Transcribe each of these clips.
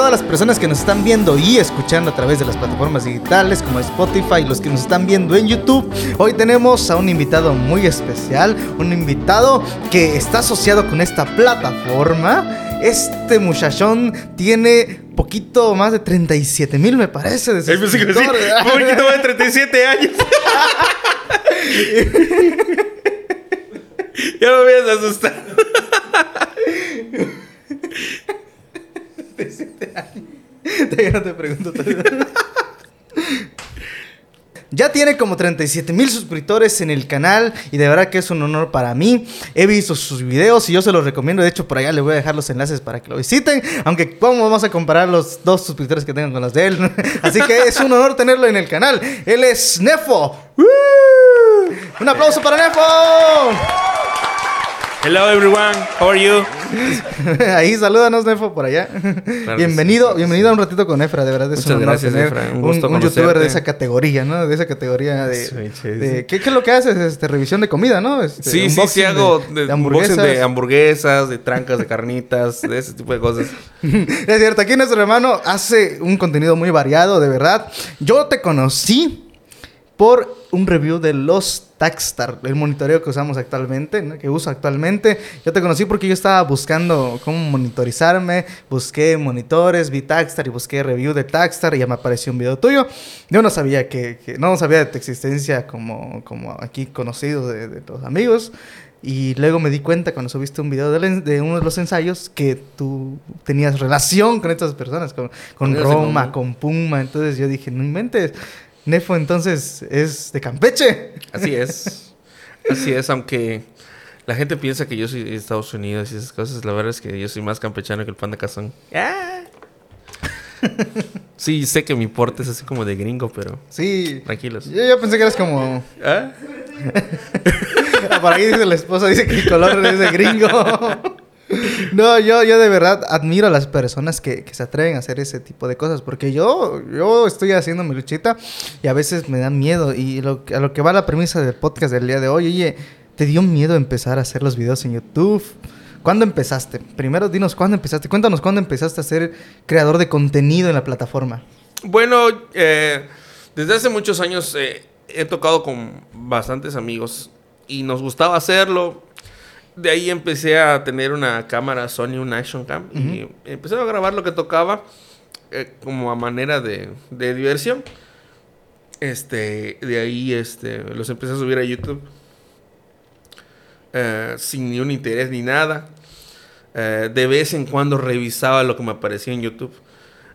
todas las personas que nos están viendo y escuchando a través de las plataformas digitales como Spotify, los que nos están viendo en YouTube? Hoy tenemos a un invitado muy especial, un invitado que está asociado con esta plataforma. Este muchachón tiene poquito más de 37 mil, me parece. De un poquito más de 37 años. ya me habías asustado. Ya tiene como 37 mil suscriptores en el canal y de verdad que es un honor para mí. He visto sus videos y yo se los recomiendo. De hecho, por allá le voy a dejar los enlaces para que lo visiten. Aunque, ¿cómo vamos a comparar los dos suscriptores que tengan con los de él? Así que es un honor tenerlo en el canal. Él es Nefo. Un aplauso para Nefo. Hello everyone, how are you? Ahí, salúdanos, Nefo, por allá. bienvenido, sí, bienvenido a un ratito con Efra, de verdad es Muchas un honor gracias, tener Efra, un un, gusto un youtuber conocerte. de esa categoría, ¿no? De esa categoría de... Sí. ¿qué, qué es lo que haces? Este, revisión de comida, ¿no? Este, Sí, sí, sí hago de, de, hamburguesas. de hamburguesas, de trancas, de carnitas, de ese tipo de cosas. es cierto, aquí nuestro hermano hace un contenido muy variado, de verdad. Yo te conocí por un review de los Tagstar, el monitoreo que usamos actualmente, ¿no? que uso actualmente. Yo te conocí porque yo estaba buscando cómo monitorizarme, busqué monitores, vi Tagstar y busqué review de Tagstar y ya me apareció un video tuyo. Yo no sabía que, que- no sabía de tu existencia como, como aquí conocido de, de los amigos. Y luego me di cuenta cuando subiste un video en- de, uno de los ensayos que tú tenías relación con estas personas, con, con Roma, con Puma. Entonces yo dije, no inventes. Nefo entonces es de Campeche. Así es. Así es, aunque la gente piensa que yo soy de Estados Unidos y esas cosas, la verdad es que yo soy más campechano que el pan de cazón. Ah. Sí, sé que mi porte es así como de gringo, pero Sí. tranquilos. Yo, yo pensé que eras como... ¿Ah? Por ahí dice la esposa, dice que el color es de gringo. No, yo, yo de verdad admiro a las personas que, que se atreven a hacer ese tipo de cosas. Porque yo, yo estoy haciendo mi luchita y a veces me da miedo. Y lo, a lo que va la premisa del podcast del día de hoy, oye, ¿te dio miedo empezar a hacer los videos en YouTube? ¿Cuándo empezaste? Primero dinos cuándo empezaste. Cuéntanos cuándo empezaste a ser creador de contenido en la plataforma. Bueno, eh, desde hace muchos años eh, he tocado con bastantes amigos y nos gustaba hacerlo. De ahí empecé a tener una cámara Sony, un Action Cam, y empecé a grabar lo que tocaba eh, como a manera de, de diversión. Este, de ahí este, los empecé a subir a YouTube eh, sin ni un interés ni nada. Eh, de vez en cuando revisaba lo que me aparecía en YouTube.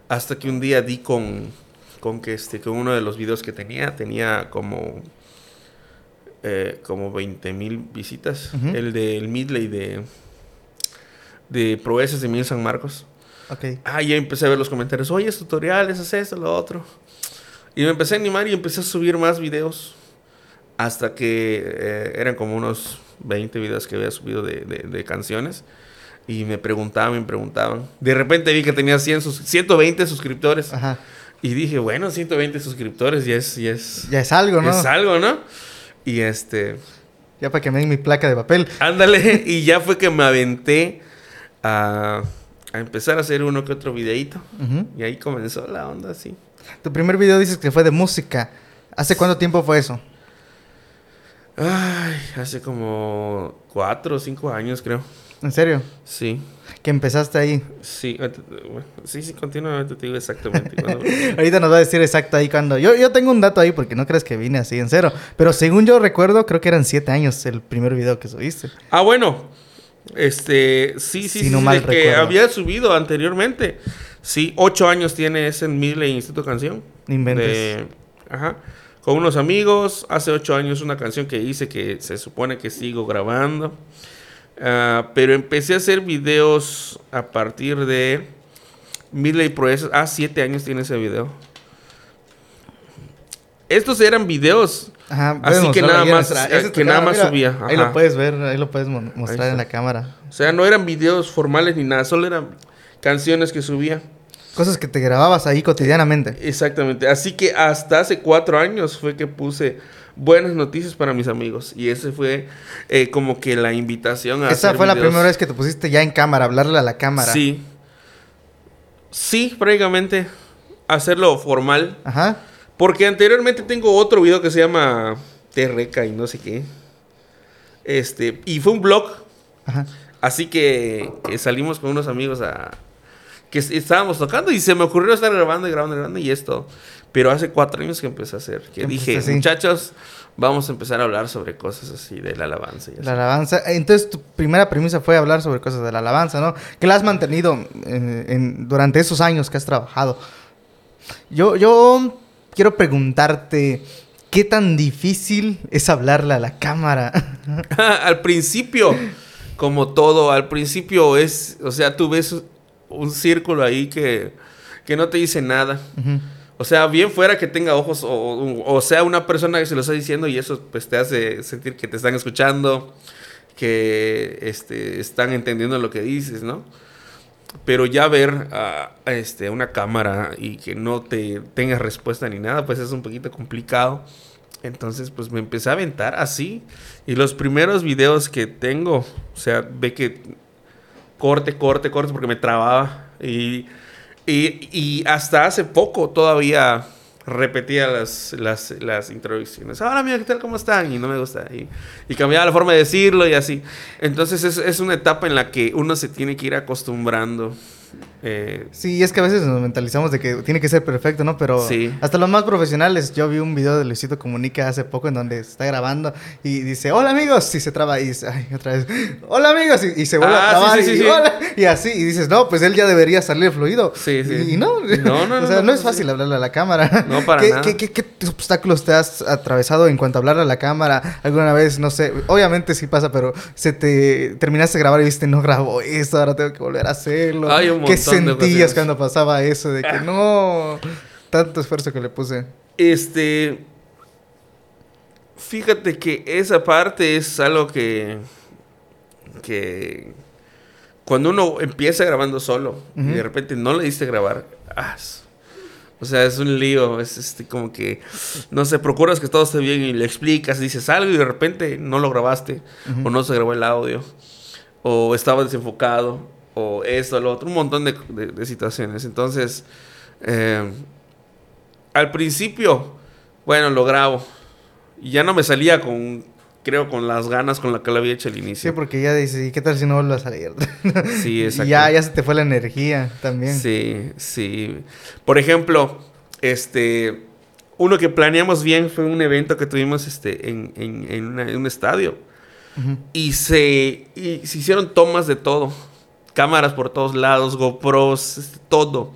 Hasta que un día di con, con que este, con uno de los videos que tenía, tenía como, eh, como 20 mil visitas. Ujú. El del Midley de, de Proezas de Mil San Marcos. Ah, ya empecé a ver los comentarios. Oye, es tutoriales, es esto, lo otro. Y me empecé a animar y empecé a subir más videos. Hasta que eh, eran como unos 20 videos que había subido de, de- de canciones. Y me preguntaban, me preguntaban. De repente vi que tenía 100 sus- 120 suscriptores. Ajá. Y dije, bueno, 120 suscriptores ya es, ya es, Ya es algo, ¿no? es algo, ¿no? Y este, Ya para que me den mi placa de papel. ándale. y ya fue que me aventé a, a empezar a hacer uno que otro videíto. Y ahí comenzó la onda así. Tu primer video dices que fue de música. ¿Hace cuánto tiempo fue eso? Ay, hace como cuatro o cinco años, creo. ¿En serio? Sí, Que empezaste ahí. sí, bueno, sí, sí, continuamente te digo exactamente. Ahorita nos va a decir exacto ahí cuando. Yo, yo tengo un dato ahí porque no crees que vine así en cero. Pero según yo recuerdo, creo que eran siete años el primer video que subiste. ah, bueno, este, sí, sí, Si sí, no sí, mal de que había subido anteriormente. Sí, ocho años tiene ese en Midley Instituto Canción. Inventes. De- ajá. Con unos amigos, hace ocho años una canción que hice que se supone que sigo grabando. Ah, pero empecé a hacer videos a partir de Midley Proezas. Ah, siete años tiene ese video. Estos eran videos. Ajá. Así puedes que nada más- que nada más mira. subía, Ahí lo puedes ver, ahí lo puedes mo- mostrar en la cámara. O sea, no eran videos formales ni nada, solo eran canciones que subía. Cosas que te grababas ahí cotidianamente. Exactamente. Así que hasta hace cuatro años fue que puse buenas noticias para mis amigos. Y ese fue eh, como que la invitación a Esa hacer fue la primera vez que te pusiste ya en cámara, hablarle a la cámara. Sí. Sí, prácticamente. Hacerlo formal. Ajá. Porque anteriormente tengo otro video que se llama Terreca y no sé qué. Este, y fue un blog. Ajá. Así que, que salimos con unos amigos a. que es- estábamos tocando y se me ocurrió estar grabando y grabando y grabando y esto. Pero hace cuatro años que empecé a hacer. Que dije, así. muchachos, vamos a empezar a hablar sobre cosas así de la alabanza. Y así. La alabanza. Entonces, tu primera premisa fue hablar sobre cosas de la alabanza, ¿no? Que la has mantenido eh, en- durante esos años que has trabajado. Yo, yo quiero preguntarte, ¿qué tan difícil es hablarle a la cámara? al principio, como todo, al principio es, o sea, tú ves un círculo ahí que, que no te dice nada. Ujú. O sea, bien fuera que tenga ojos o, o sea una persona que se lo está diciendo y eso pues te hace sentir que te están escuchando, que este, están entendiendo lo que dices, ¿no? Pero ya ver a, a, este, una cámara y que no te tenga respuesta ni nada, pues es un poquito complicado. Entonces, pues me empecé a aventar así. Y los primeros videos que tengo, o sea, ve que corte, corte, corte, porque me trababa. Y, y, y hasta hace poco todavía repetía las, las, las introducciones. Ahora, mira, ¿qué tal? ¿Cómo están? Y no me gusta. Y, y cambiaba la forma de decirlo y así. Entonces, es, es una etapa en la que uno se tiene que ir acostumbrando. Eh, Sí, es que a veces nos mentalizamos de que tiene que ser perfecto, ¿no? Pero Sí. hasta los más profesionales, yo vi un video de Luisito Comunica hace poco en donde está grabando y dice, hola amigos, y se traba y dice, ay, otra vez, hola amigos, y, y se vuelve Ah, a trabar sí, sí, y, y así, y dices, no, pues él ya debería salir fluido. Sí, sí. Y no, No, no, o sea, no, no, es fácil hablarle a la cámara. No, para ¿Qué, nada. ¿qué, qué, qué obstáculos te has atravesado en cuanto a hablarle a la cámara? Alguna vez, no sé, obviamente sí pasa, pero se te terminaste de grabar y viste, no grabo esto, ahora tengo que volver a hacerlo. Hay un ¿Qué de sentías cuando pasaba eso? De que no, tanto esfuerzo que le puse. Este. Fíjate que esa parte es algo que. que. Cuando uno empieza grabando solo y de repente no le diste grabar. ah, o sea, es un lío. Es este como que. No sé, procuras que todo esté bien y le explicas, dices algo y de repente no lo grabaste. O no se grabó el audio. O estaba desenfocado. O esto, lo otro. Un montón de, de- de situaciones. Entonces. eh, al principio, bueno, lo grabo. Y ya no me salía con, creo, con las ganas con las que lo había hecho al Sí, inicio. porque ya dices, ¿y qué tal si no vuelve a salir? Sí, y exacto. ya, ya se te fue la energía también. Sí, sí. Por ejemplo, este, uno que planeamos bien fue un evento que tuvimos este, en, en- en una- en un estadio. Y se, y se hicieron tomas de todo. Cámaras por todos lados, GoPros, todo.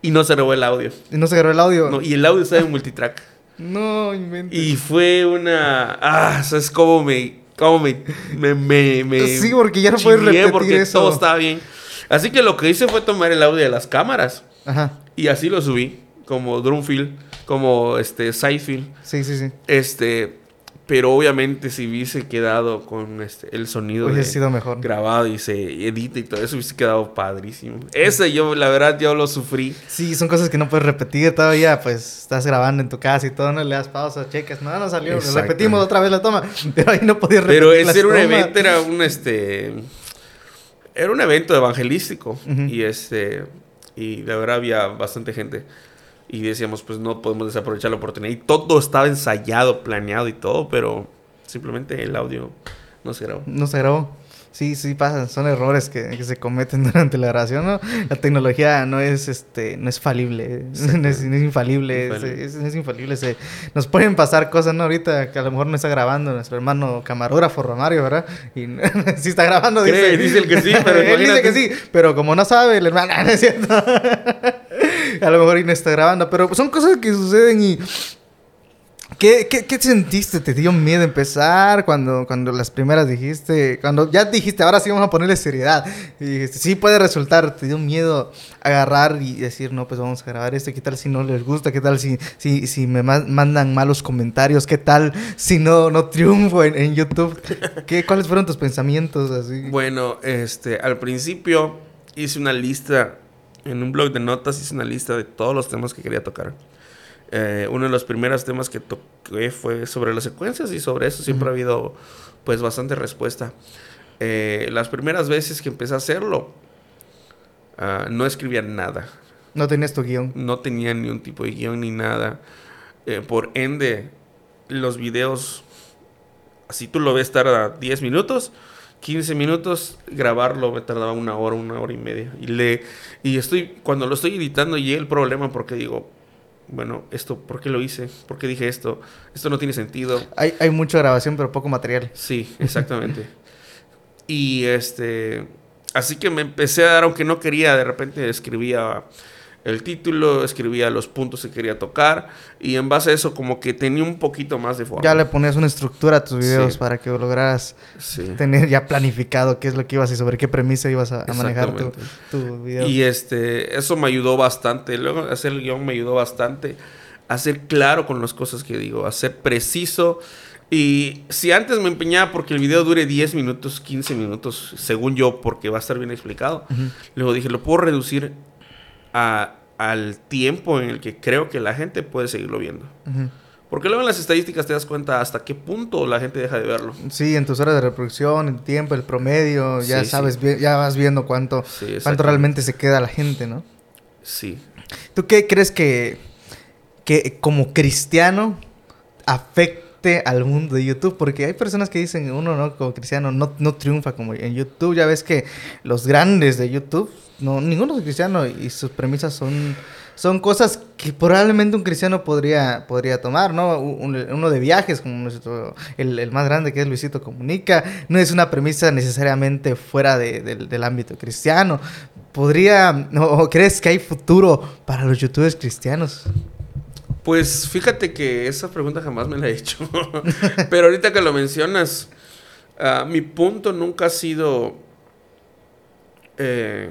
Y no se grabó el audio. Y no se grabó el audio. No, y el audio estaba en multitrack. No, inventes. Y fue una. Ah, ¿sabes cómo me. cómo me. me, me, me Sí, porque ya no puedes repetir porque eso. todo estaba bien. Así que lo que hice fue tomar el audio de las cámaras. Ajá. Y así lo subí. Como Drumfield. Como este. Sidefield. Sí, sí, sí. Este. Pero obviamente si hubiese quedado con este, el sonido de- sido mejor. grabado y se edita y todo eso, hubiese quedado padrísimo. Ese yo, la verdad, yo lo sufrí. Sí, son cosas que no puedes repetir todavía, pues estás grabando en tu casa y todo, no le das pausa, checas, no, no salió, repetimos otra vez la toma, pero ahí no podías repetir Pero ese era un evento, era un este. Era un evento evangelístico. Ujú. Y este. Y de verdad había bastante gente. Y decíamos, pues no podemos desaprovechar la oportunidad. Y todo estaba ensayado, planeado y todo, pero simplemente el audio no se grabó. No se grabó. Sí, sí pasa, son errores que, que se cometen durante la grabación, ¿no? La tecnología no es este, no es falible, no es, no es infalible, es, Infalible. es- es infalible. Se, nos pueden pasar cosas, ¿no? Ahorita que a lo mejor no está grabando nuestro hermano camarógrafo Romario, ¿verdad? Y sí está grabando, dice. Dice el que sí, pero Él dice que sí, pero como no sabe, el hermano, no es cierto. A lo mejor grabando, pero son cosas que suceden y... ¿Qué, qué, qué sentiste? ¿Te dio miedo empezar cuando, cuando las primeras dijiste? Cuando ya dijiste, ahora sí vamos a ponerle seriedad. Y dijiste, sí puede resultar. ¿Te dio miedo agarrar y decir, no, pues vamos a grabar esto? ¿Qué tal si no les gusta? ¿Qué tal si, si, si me ma- mandan malos comentarios? ¿Qué tal si no, no triunfo en, en YouTube? ¿Qué, ¿Cuáles fueron tus pensamientos así? Bueno, este, al principio hice una lista, en un blog de notas hice una lista de todos los temas que quería tocar. Eh, uno de los primeros temas que toqué fue sobre las secuencias y sobre eso siempre ha habido pues bastante respuesta. Eh, las primeras veces que empecé a hacerlo, Ah, no escribía nada. No tenías tu guion. No tenía ni un tipo de guion ni nada. Eh, por ende, los videos, así tú lo ves, tarda 10 minutos. 15 minutos, grabarlo me tardaba una hora, una hora y media. Y le y estoy cuando lo estoy editando y el problema porque digo, bueno, esto, ¿por qué lo hice? ¿Por qué dije esto? Esto no tiene sentido. Hay, hay mucha grabación, pero poco material. Sí, exactamente. y este, así que me empecé a dar, aunque no quería, de repente escribía el título, escribía los puntos que quería tocar y en base a eso como que tenía un poquito más de forma. Ya le ponías una estructura a tus videos para que lograras tener ya planificado qué es lo que ibas y sobre qué premisa ibas a, manejar tu, tu, video. Y este, eso me ayudó bastante. Luego hacer el guion me ayudó bastante a ser claro con las cosas que digo, a ser preciso. Y si antes me empeñaba porque el video dure 10 minutos, 15 minutos, según yo, porque va a estar bien explicado, luego dije, lo puedo reducir al tiempo en el que creo que la gente puede seguirlo viendo. Porque luego en las estadísticas te das cuenta hasta qué punto la gente deja de verlo. Sí, en tus horas de reproducción, el tiempo, el promedio, ya sabes, ya vas viendo cuánto, cuánto realmente se queda la gente, ¿no? Sí. ¿Tú qué crees que, que como cristiano al mundo de YouTube? Porque hay personas que dicen, uno no, como cristiano no, no triunfa como en YouTube. Ya ves que los grandes de YouTube no, ninguno es cristiano y sus premisas son, son cosas que probablemente un cristiano podría, podría tomar, ¿no? uno de viajes, como el, más grande que es Luisito Comunica, no es una premisa necesariamente fuera del ámbito cristiano. ¿Podría, o crees que hay futuro para los youtubers cristianos? Pues fíjate que esa pregunta jamás me la he hecho. Pero ahorita que lo mencionas, ah, mi punto nunca ha sido... Eh,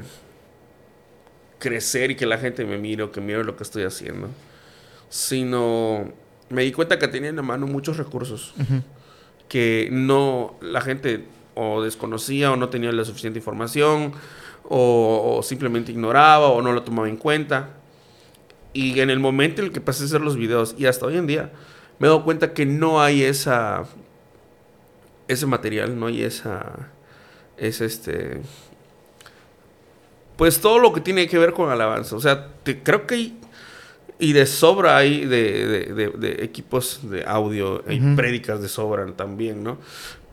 crecer y que la gente me mire o que mire lo que estoy haciendo, sino me di cuenta que tenía en la mano muchos recursos que no la gente o desconocía o no tenía la suficiente información o, simplemente ignoraba o no lo tomaba en cuenta. Y en el momento en el que pasé a hacer los videos y hasta hoy en día me he dado cuenta que no hay esa ese material, no hay esa es este pues todo lo que tiene que ver con alabanza. O sea, creo que hay, y de sobra hay de, equipos de audio, hay prédicas de sobra también, ¿no?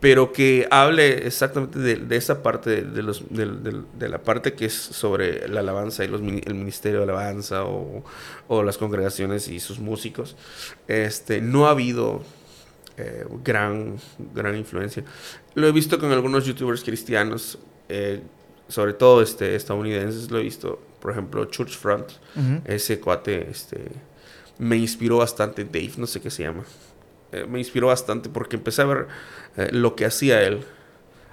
Pero que hable exactamente de, esa parte, de, los, de, la parte que es sobre la alabanza y los, el ministerio de alabanza o, o, las congregaciones y sus músicos. Este, no ha habido eh, gran, gran influencia. Lo he visto con algunos youtubers cristianos. Eh, sobre todo este, estadounidenses, lo he visto, por ejemplo, Church Front, ese cuate, este, me inspiró bastante, Dave, no sé qué se llama, eh, me inspiró bastante porque empecé a ver eh, lo que hacía él.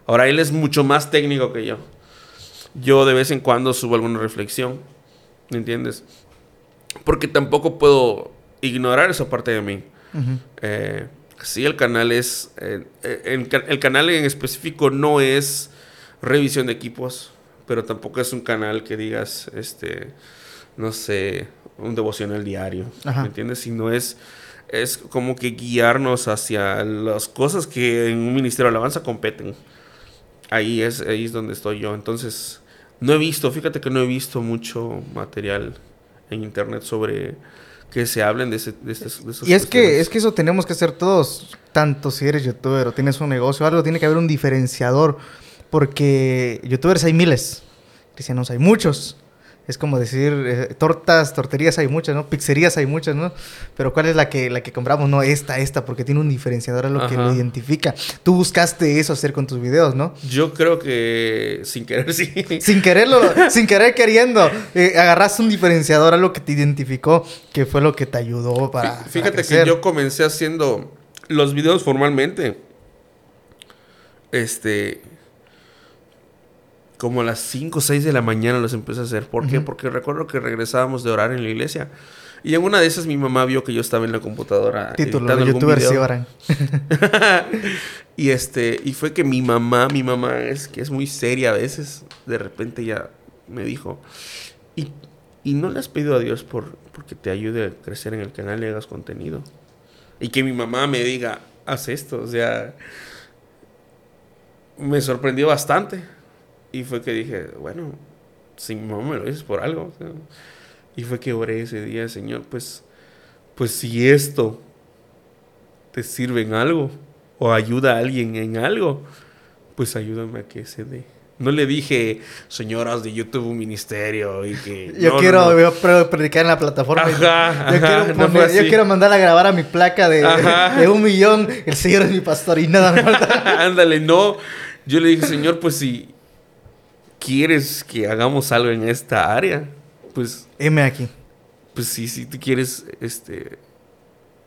Ahora, él es mucho más técnico que yo. Yo de vez en cuando subo alguna reflexión, ¿me entiendes? Porque tampoco puedo ignorar esa parte de mí. Eh, sí, el canal es, el canal en específico no es revisión de equipos, pero tampoco es un canal que digas, este, no sé, un devocional diario, ¿me entiendes? Sino es, es como que guiarnos hacia las cosas que en un ministerio de alabanza competen. Ahí es, ahí es donde estoy yo. Entonces, no he visto, fíjate que no he visto mucho material en internet sobre que se hablen de, ese, de, Y es que, es que eso tenemos que hacer todos, tanto si eres youtuber o tienes un negocio, algo tiene que haber un diferenciador porque youtubers hay miles, cristianos hay muchos. Es como decir, eh, tortas, torterías hay muchas, ¿no? Pizzerías hay muchas, ¿no? Pero ¿cuál es la que, la que compramos? No, esta, esta, porque tiene un diferenciador a lo que lo identifica. Tú buscaste eso hacer con tus videos, ¿no? Yo creo que sin querer, sí. Sin quererlo, sin querer queriendo, eh, agarraste un diferenciador a lo que te identificó, que fue lo que te ayudó para. Fíjate que yo comencé haciendo los videos formalmente. Este como a las 5 o 6 de la mañana los empecé a hacer. ¿Por qué? Porque recuerdo que regresábamos de orar en la iglesia. Y en una de esas mi mamá vio que yo estaba en la computadora. Título, de youtubers sí oran. y este, y fue que mi mamá, mi mamá es que es muy seria a veces, de repente ya me dijo, ¿y, y no le has pedido a Dios por porque te ayude a crecer en el canal y hagas contenido? Y que mi mamá me diga, haz esto, o sea, me sorprendió bastante. Y fue que dije, bueno, si mi mamá me lo dices por algo. y fue que oré ese día, Señor, pues, pues si esto te sirve en algo o ayuda a alguien en algo, pues ayúdame a que se dé. No le dije, señoras de YouTube, un ministerio y que... Yo quiero predicar en la plataforma. yo, quiero mandar a grabar a mi placa de, de, un millón. El Señor es mi pastor y nada falta. Ándale, no. Yo le dije, Señor, pues si quieres que hagamos algo en esta área, pues... Heme aquí. Pues sí, si tú quieres, este...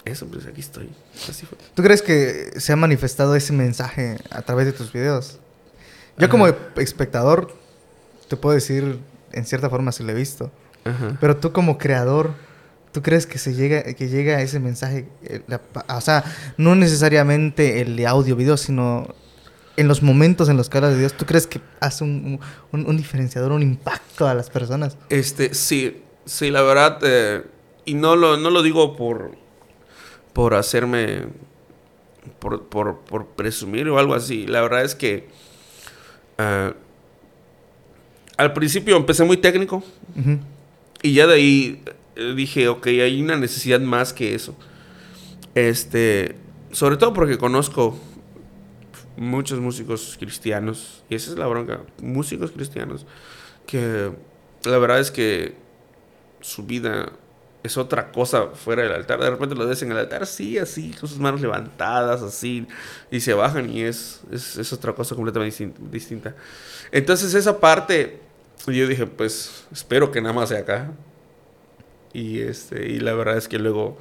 Eso, pues aquí estoy. Así fue. ¿Tú crees que se ha manifestado ese mensaje a través de tus videos? Yo como espectador te puedo decir en cierta forma si lo he visto. Pero tú como creador, ¿tú crees que se llega que llega ese mensaje? Eh, o sea, no necesariamente el de audio, video, sino en los momentos en los que hablas de Dios, ¿tú crees que hace un, diferenciador, un impacto a las personas? Este, sí, sí, la verdad, eh, y no lo, no lo digo por, por hacerme, por, por, por presumir o algo así. La verdad es que Ah, al principio empecé muy técnico y ya de ahí eh, dije, ok, hay una necesidad más que eso. Este, sobre todo porque conozco muchos músicos cristianos, y esa es la bronca, músicos cristianos, que la verdad es que su vida es otra cosa fuera del altar. De repente lo ves en el altar, sí, así, con sus manos levantadas, así, y se bajan y es, es, otra cosa completamente distinta. Entonces esa parte, yo dije, pues espero que nada más sea acá. Y, este, y la verdad es que luego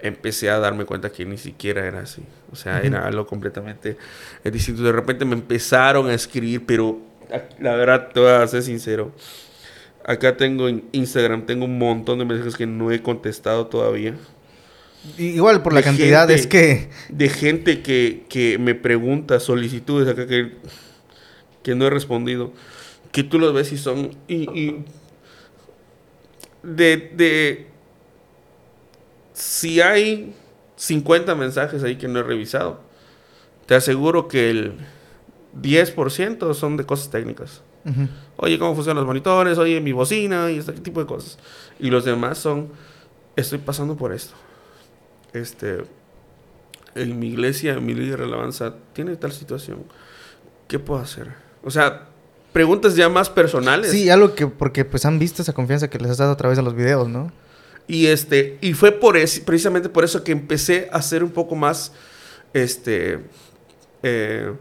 empecé a darme cuenta que ni siquiera era así. O sea, era algo completamente distinto. De repente me empezaron a escribir, pero la verdad, te voy a ser sincero Acá tengo en Instagram, tengo un montón de mensajes que no he contestado todavía. Igual por la cantidad es que... De gente que, me pregunta solicitudes acá que, que no he respondido. Que tú los ves y son... Y, de, de... Si hay 50 mensajes ahí que no he revisado, te aseguro que el 10% son de cosas técnicas. Oye, ¿cómo funcionan los monitores? Oye, mi bocina y este tipo de cosas. Y los demás son, estoy pasando por esto. Este, en mi iglesia, en mi líder de alabanza, tiene tal situación. ¿Qué puedo hacer? O sea, preguntas ya más personales. Sí, algo que, porque pues han visto esa confianza que les has dado a través de los videos, ¿no? Y este, y fue por eso, precisamente por eso que empecé a ser un poco más, este, eh,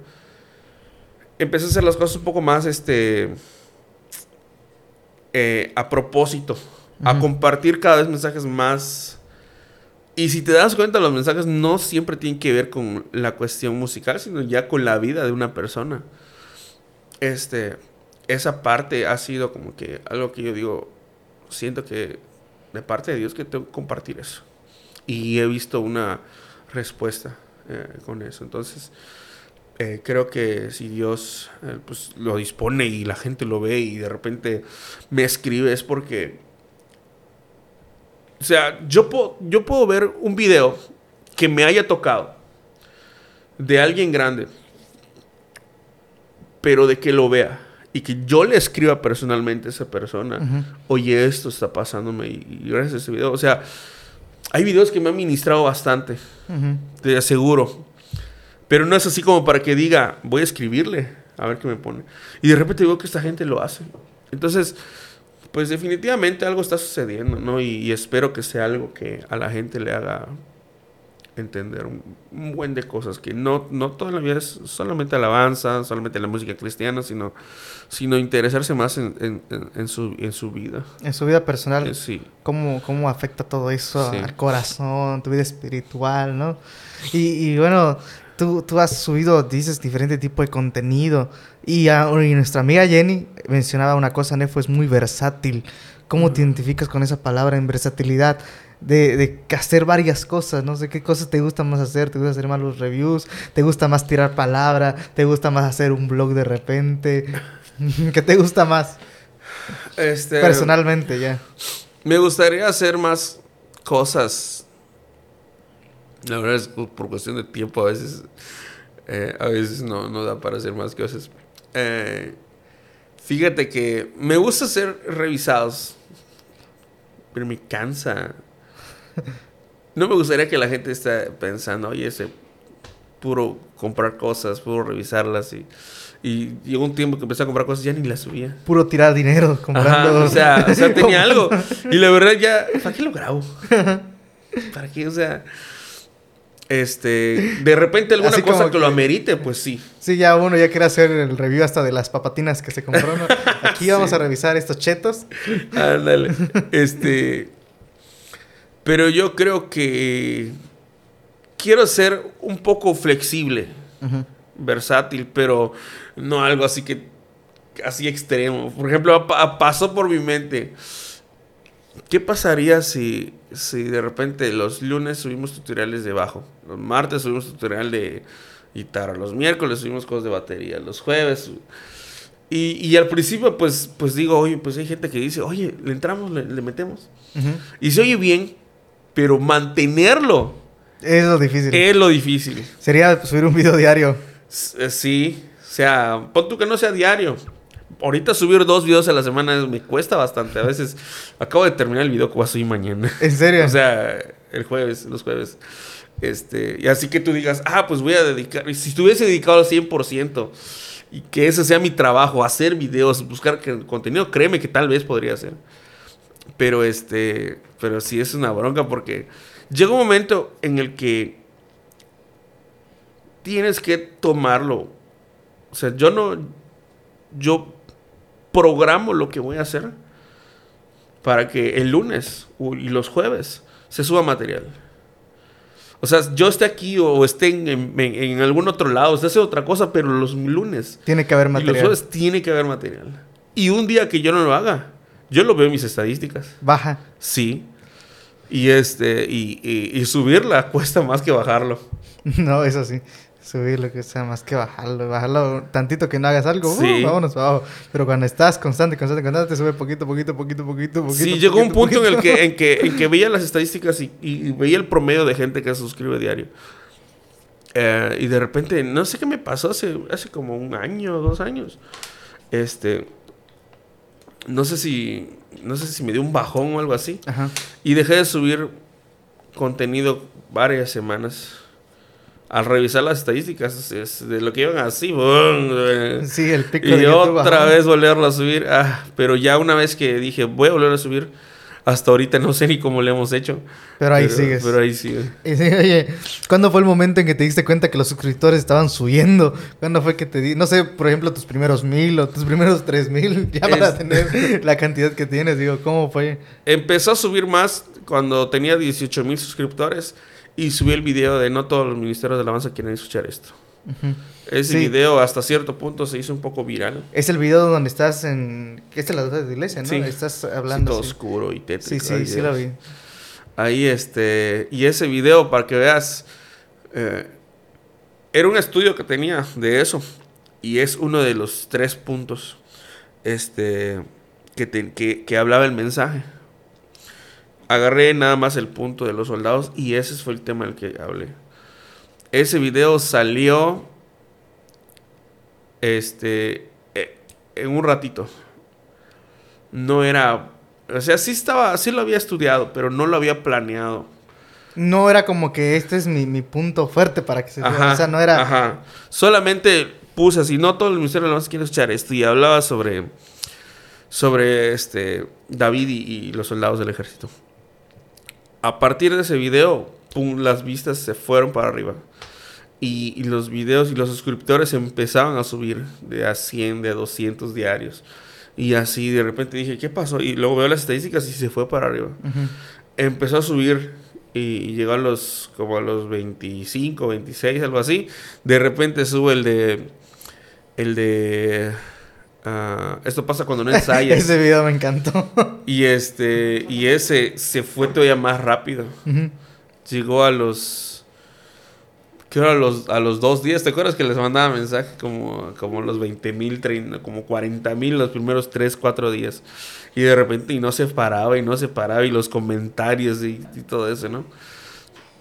empecé a hacer las cosas un poco más, este, eh, a propósito, a compartir cada vez mensajes más. Y si te das cuenta, los mensajes no siempre tienen que ver con la cuestión musical, sino ya con la vida de una persona. Este, esa parte ha sido como que algo que yo digo, siento que de parte de Dios que tengo que compartir eso. Y he visto una respuesta eh, con eso. Entonces, eh, creo que si Dios eh, pues, lo dispone y la gente lo ve y de repente me escribe es porque... O sea, yo puedo, yo puedo ver un video que me haya tocado de alguien grande, pero de que lo vea y que yo le escriba personalmente a esa persona, oye, esto está pasándome y, gracias a ese video. O sea, hay videos que me han ministrado bastante, te aseguro. Pero no es así como para que diga, voy a escribirle, a ver qué me pone. Y de repente veo que esta gente lo hace. Entonces, pues definitivamente algo está sucediendo, ¿no? Y, espero que sea algo que a la gente le haga entender un, buen de cosas, que no, no toda la vida es solamente alabanza, solamente la música cristiana, sino, sino interesarse más en, su, en su vida. En su vida personal. Eh, sí. ¿Cómo, ¿Cómo afecta todo eso al corazón, tu vida espiritual, ¿no? Y, y bueno, tú, tú has subido, dices, diferente tipo de contenido. Y, nuestra amiga Jenny mencionaba una cosa, Nefo, es muy versátil. ¿Cómo te identificas con esa palabra en versatilidad? De, de, hacer varias cosas, no sé qué cosas te gusta más hacer, te gusta hacer más los reviews, te gusta más tirar palabra, te gusta más hacer un blog de repente, ¿qué te gusta más? Este, Personalmente, ya. Me gustaría hacer más cosas la verdad es que por cuestión de tiempo a veces, eh, a veces no, no da para hacer más cosas. Eh, Fíjate que me gusta ser revisados, pero me cansa. No me gustaría que la gente esté pensando, oye, ese puro comprar cosas, puro revisarlas y, y llegó un tiempo que empecé a comprar cosas y ya ni las subía. Puro tirar dinero comprando. Ajá, o, sea, o sea, tenía algo. Y la verdad ya, ¿para qué lo grabo? ¿Para qué? O sea, este, de repente alguna Así cosa que, lo amerite, pues sí. Sí, ya uno ya quiere hacer el review hasta de las papatinas que se compró. ¿no? Aquí vamos a revisar estos chetos. Ándale. Este. Pero yo creo que quiero ser un poco flexible, versátil, pero no algo así que así extremo. Por ejemplo, pa- pasó por mi mente. ¿Qué pasaría si, si de repente los lunes subimos tutoriales de bajo? Los martes subimos tutorial de guitarra. Los miércoles subimos cosas de batería. Los jueves. Y, y al principio, pues, pues digo, oye, pues hay gente que dice, oye, le entramos, le, le metemos. Y se oye bien, pero mantenerlo Es lo difícil. es lo difícil. Sería subir un video diario. S- eh, Sí, o sea, pon tú que no sea diario. Ahorita subir dos videos a la semana me cuesta bastante. A veces acabo de terminar el video que voy a subir mañana. ¿En serio? O sea, el jueves, los jueves. Este, y así que tú digas, ah, pues voy a dedicar. y Si estuviese dedicado al 100% y que ese sea mi trabajo, hacer videos, buscar contenido, créeme que tal vez podría ser. Pero este, pero sí es una bronca porque llega un momento en el que tienes que tomarlo. O sea, yo no, yo programo lo que voy a hacer para que el lunes y los jueves se suba material. O sea, yo esté aquí o esté en, en- en algún otro lado, esté haciendo otra cosa, pero los lunes Tiene que haber y los material. jueves tiene que haber material. Y un día que yo no lo haga, yo lo veo en mis estadísticas. Baja. Sí. Y este, y, y- y subirla cuesta más que bajarlo. No, eso sí. Subir lo que sea más que bajarlo. Bajarlo tantito que no hagas algo. uh, Sí. vámonos para abajo. Pero cuando estás constante, constante, constante, te sube poquito, poquito, poquito, poquito, poquito. Sí, llegó un poquito, punto en el que, en que, en que veía las estadísticas y, y veía el promedio de gente que se suscribe diario. Eh, y de repente, no sé qué me pasó hace, hace como un año, dos años. Este. No sé si. No sé si me dio un bajón o algo así. Ajá. Y dejé de subir contenido varias semanas. Al revisar las estadísticas, es de lo que iban así. Sí, el pico y de otra vez volverlo a subir. Ah, pero ya una vez que dije, voy a volver a subir, hasta ahorita no sé ni cómo le hemos hecho. Pero ahí sigues. Pero ahí sigue. Y sí, oye, ¿cuándo fue el momento en que te diste cuenta que los suscriptores estaban subiendo? ¿Cuándo fue que te di, no sé, por ejemplo, tus primeros mil o tus primeros tres mil, ya para Es- tener la cantidad que tienes? Digo, ¿cómo fue? Empezó a subir más cuando tenía 18 mil suscriptores y subí el video de no todos los ministerios de alabanza quieren escuchar esto. Ujú. Ese Sí. video hasta cierto punto se hizo un poco viral. Es el video donde estás en... que es en la de la iglesia, ¿no? Sí. Estás hablando... todo sí. oscuro y Sí, tétrico. sí, hay sí lo vi. Ahí este. Y ese video, para que veas. eh, era un estudio que tenía de eso. Y es uno de los tres puntos. Este. Que, te- que, que hablaba el mensaje. Agarré nada más el punto de los soldados. Y ese fue el tema del que hablé. Ese video salió. Este. eh, en un ratito. No era. O sea, sí estaba, sí lo había estudiado, pero no lo había planeado. No era como que este es mi, mi punto fuerte para que se vea. O sea, no era... Ajá. Solamente puse así, no todo el ministerio de alabanza quiere escuchar esto. Y hablaba sobre. Sobre este. David y, y los soldados del ejército. A partir de ese video, pum, las vistas se fueron para arriba. Y, y los videos y los suscriptores empezaban a subir de a 100, de a 200 diarios. Y así de repente dije, ¿qué pasó? Y luego veo las estadísticas y se fue para arriba. Ujú. Empezó a subir y, y llegó a los como a los 25, 26, algo así. De repente sube el de el de ah, esto pasa cuando no ensayas. Ese video me encantó. y este y ese se fue todavía más rápido. Llegó a los creo a los a los dos días, ¿te acuerdas que les mandaba mensaje como como los 20 mil, como 40 mil los primeros 3, 4 días? Y de repente y no se paraba y no se paraba y los comentarios y, y todo eso, ¿no?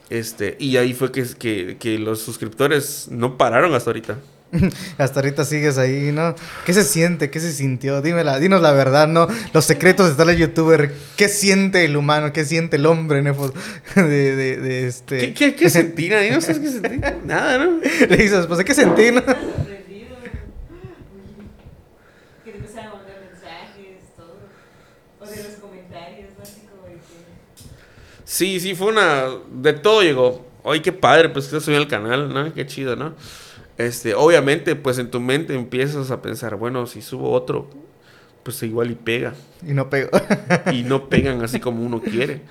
Este, y ahí fue que, que, que los suscriptores no pararon hasta ahorita. Hasta ahorita sigues ahí, ¿no? ¿Qué se siente? ¿Qué se sintió? Dímela, dinos la verdad, ¿no? Los secretos de estar el youtuber. ¿Qué siente el humano? ¿Qué siente el hombre, Nefo? De, de, de este... ¿Qué, qué, qué sentí? Nadie no sabes qué sentí. Nada, ¿no? Le dices, pues, ¿qué sentí, no? Sorprendido. Que te empezaron a mandar mensajes, todo. O de los comentarios, ¿no? Así como de que. Sí, sí, fue una... De todo llegó. Oye, qué padre, pues que subió al canal, ¿no? Qué chido, ¿no? Este, obviamente, pues en tu mente empiezas a pensar, bueno, si subo otro, pues igual y pega. Y no pego. Y no pegan así como uno quiere.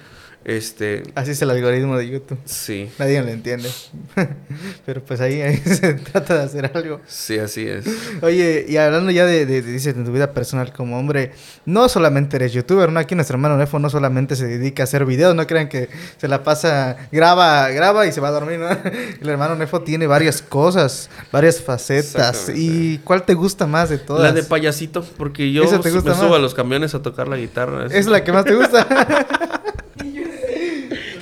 Este, Así es el algoritmo de YouTube. sí, Nadie lo entiende. Pero pues ahí, ahí se trata de hacer algo. sí, así es. Oye, y hablando ya de, de, de, dices, en tu vida personal como hombre, no solamente eres youtuber, ¿no? Aquí nuestro hermano Nefo no solamente se dedica a hacer videos, no crean que se la pasa, graba, graba y se va a dormir, ¿no? El hermano Nefo tiene varias cosas, varias facetas. ¿Y cuál te gusta más de todas? La de payasito, porque yo ¿Esa te me gusta subo más? a los camiones a tocar la guitarra. ¿Es la que más te gusta?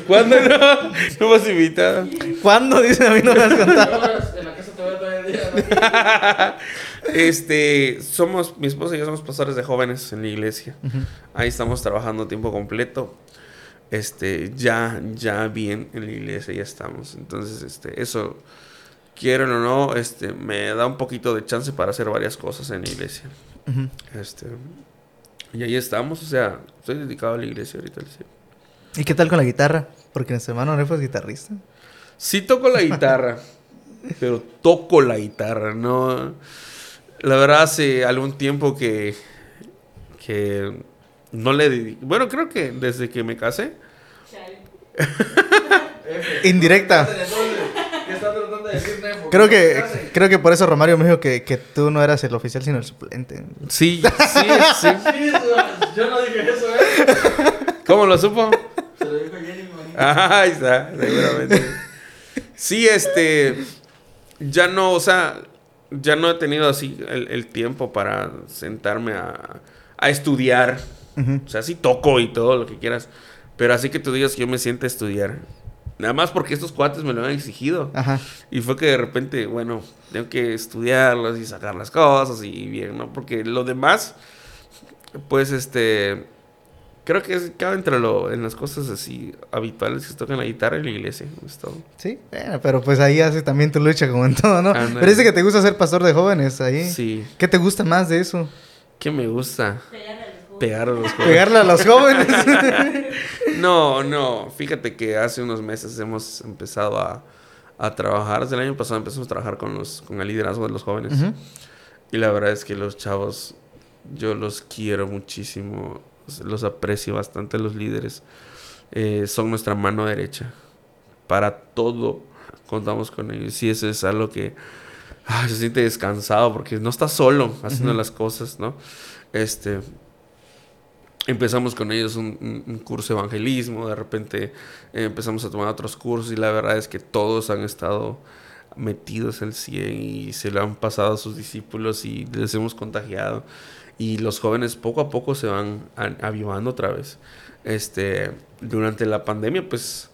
¿Cuándo no? No vas invitada. ¿Cuándo? Dice, a mí no me has contado. En la casa todavía todavía Este, somos, mi esposa y yo somos pastores de jóvenes en la iglesia. Ahí estamos trabajando tiempo completo. Este, ya, ya bien en la iglesia, ya estamos. Entonces, este, eso, quieren o no, este, me da un poquito de chance para hacer varias cosas en la iglesia. Este, y ahí estamos, o sea, estoy dedicado a la iglesia ahorita. sí. ¿Y qué tal con la guitarra? Porque nuestro hermano Nefo es guitarrista. Sí toco la guitarra, pero toco la guitarra, no. La verdad hace algún tiempo que que no le di- bueno, creo que desde que me casé. Chale. Indirecta. ¿Qué está tratando de decir Nefo? Creo ¿Qué que, creo que por eso Romario me dijo que, que tú no eras el oficial, sino el suplente. Sí, sí, sí. Sí, yo no dije eso, ¿eh? ¿Cómo lo supo? Se lo dijo Jenny, manito. Ah, ahí está, seguramente. Sí, este ya no, o sea, ya no he tenido así el, el tiempo para sentarme a, a estudiar. O sea, sí toco y todo lo que quieras. Pero así que tú digas que yo me siento a estudiar. Nada más porque estos cuates me lo han exigido. Ajá. Y fue que de repente, bueno, tengo que estudiarlos y sacar las cosas y bien, ¿no? Porque lo demás, pues este. Creo que es, cabe entre lo, en las cosas así habituales que se tocan la guitarra y la iglesia. Es todo. Sí, bueno, pero pues ahí hace también tu lucha como en todo, ¿no? Ándale. Pero dice que te gusta ser pastor de jóvenes ahí. Sí. ¿Qué te gusta más de eso? ¿Qué me gusta? Pegarle a los jóvenes. Pegar a los jóvenes. Pegarle a los jóvenes. No, no. Fíjate que hace unos meses hemos empezado a, a trabajar. Desde el año pasado empezamos a trabajar con, los, con el liderazgo de los jóvenes. Y la verdad es que los chavos, yo los quiero muchísimo. Los aprecio bastante, los líderes. Eh, son nuestra mano derecha. Para todo contamos con ellos. Y eso es algo que ay, se siente descansado porque no estás solo haciendo las cosas, ¿no? Este. Empezamos con ellos un, un- un curso de evangelismo, de repente eh, empezamos a tomar otros cursos y la verdad es que todos han estado metidos al 100 y se lo han pasado a sus discípulos y les hemos contagiado y los jóvenes poco a poco se van avivando otra vez. Este, durante la pandemia pues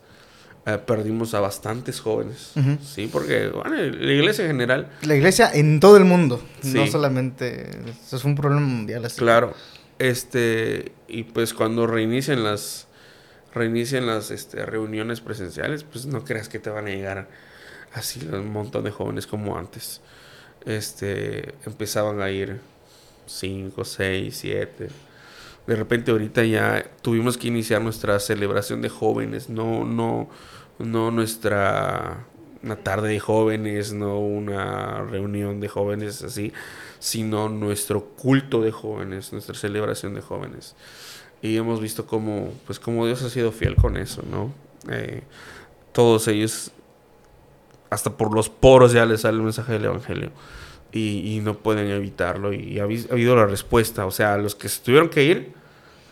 eh, perdimos a bastantes jóvenes, sí, porque bueno, la iglesia en general, La iglesia en todo el mundo. No solamente. Es un problema mundial. Así. claro, este, y pues cuando reinician las reinician las este, reuniones presenciales, pues no creas que te van a llegar así un montón de jóvenes como antes. Este, empezaban a ir 5, 6, 7. De repente ahorita ya tuvimos que iniciar nuestra celebración de jóvenes, no no no nuestra una tarde de jóvenes, no una reunión de jóvenes así, sino nuestro culto de jóvenes, nuestra celebración de jóvenes. Y hemos visto cómo, pues, cómo Dios ha sido fiel con eso, ¿no? Eh, todos ellos, hasta por los poros ya les sale el mensaje del Evangelio. Y, y no pueden evitarlo. Y ha, habi- ha habido la respuesta. O sea, los que se tuvieron que ir,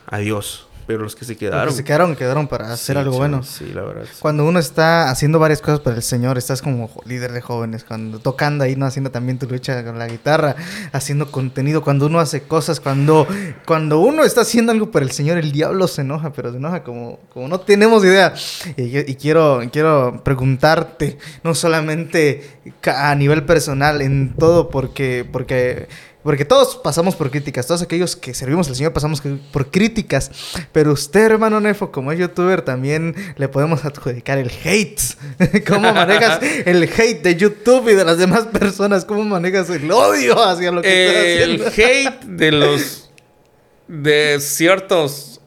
adiós. Pero los que se Los quedaron. que se quedaron, quedaron para hacer Sí, algo bueno. Sí, la verdad. sí. Cuando uno está haciendo varias cosas para el Señor, estás como líder de jóvenes, cuando tocando ahí, no haciendo también tu lucha con la guitarra, haciendo contenido, cuando uno hace cosas, cuando, cuando uno está haciendo algo para el Señor, el diablo se enoja, pero se enoja como, como no tenemos idea. Y, y quiero, quiero preguntarte, no solamente a nivel personal, en todo, porque, porque porque todos pasamos por críticas, todos aquellos que servimos al Señor pasamos por críticas, pero usted, hermano Nefo, como es youtuber, también le podemos adjudicar el hate. ¿Cómo manejas el hate de YouTube y de las demás personas? ¿Cómo manejas el odio hacia lo que el estás haciendo? hate de los de ciertos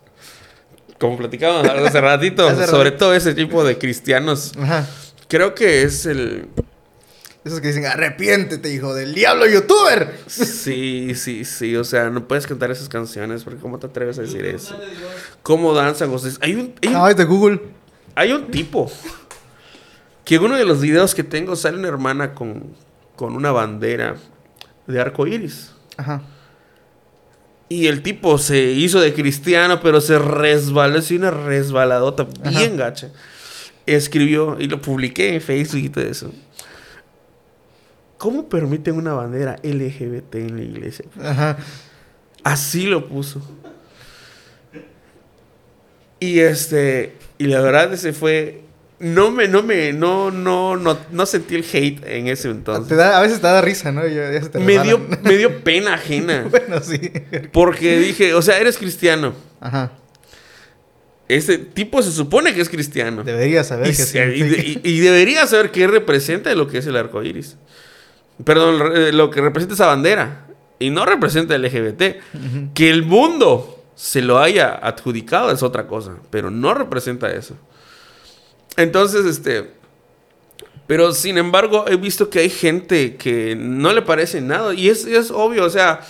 como platicábamos hace ratito Hace sobre ratito. todo ese tipo de cristianos Ajá. creo que es el Esos que dicen, arrepiéntete, hijo del diablo youtuber. sí sí sí o sea no puedes cantar esas canciones porque cómo te atreves a decir eso cómo danzan ustedes hay un, hay un- No, es de Google. hay un tipo que en uno de los videos que tengo sale una hermana con con una bandera de arco iris Ajá. Y el tipo se hizo de cristiano, pero se resbaló, así una resbaladota bien gacha. Escribió y lo publiqué en Facebook y todo eso. ¿Cómo permiten una bandera LGBT en la iglesia? Ajá. Así lo puso. Y este, y la verdad ese fue, no me, no me, no, no, no, no sentí el hate en ese Te entonces. da, a veces te da risa, ¿no? Ya- ya se te Me dio, resbalan. me dio pena ajena. bueno, sí. Porque dije, o sea, eres cristiano. Ajá. Ese tipo se supone que es cristiano. Deberías saber Y, que se- y y- y debería saber qué representa lo que es el arco iris. Perdón, re- lo que representa esa bandera. Y no representa el LGBT. Que el mundo se lo haya adjudicado es otra cosa. Pero no representa eso. Entonces, este. Pero sin embargo, he visto que hay gente que no le parece nada. Y es, es obvio, o sea.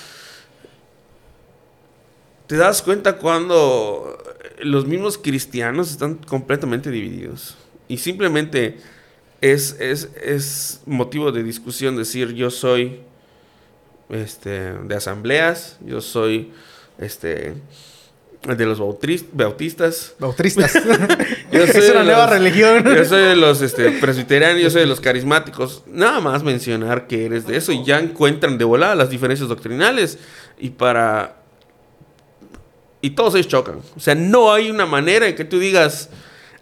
Te das cuenta cuando los mismos cristianos están completamente divididos. Y simplemente es, es, es motivo de discusión decir yo soy este, de asambleas, yo soy este, de los bautistas, Bautristas. Yo soy es de una nueva los- religión. yo soy de los este, presbiterianos, yo soy de los carismáticos. Nada más mencionar que eres de eso y ya encuentran de volada las diferencias doctrinales. Y para. Y todos ellos chocan. O sea, no hay una manera en que tú digas.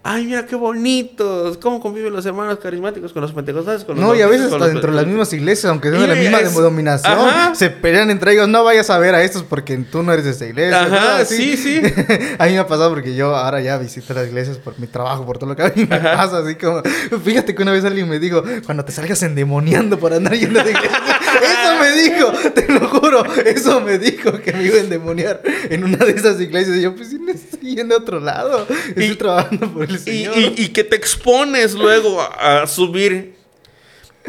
Ay, mira qué bonitos. ¿Cómo conviven los hermanos carismáticos con los pentecostales? Con los No, y a veces hasta los dentro de las mismas iglesias, aunque sean de la misma es- denominación, Ajá. se pelean entre ellos. No vayas a ver a estos porque tú no eres de esta iglesia. Ajá, sí, sí. a mí me ha pasado porque yo ahora ya visito las iglesias por mi trabajo, por todo lo que a mí me pasa. Así como, fíjate que una vez alguien me dijo, cuando te salgas endemoniando por andar yendo de iglesia. Eso me dijo, te lo juro. Eso me dijo que me iba a endemoniar en una de esas iglesias. Y yo, pues sí, no estoy yendo a otro lado. Estoy Y- trabajando por el Y, Señor. y- y que te expones luego a, a subir.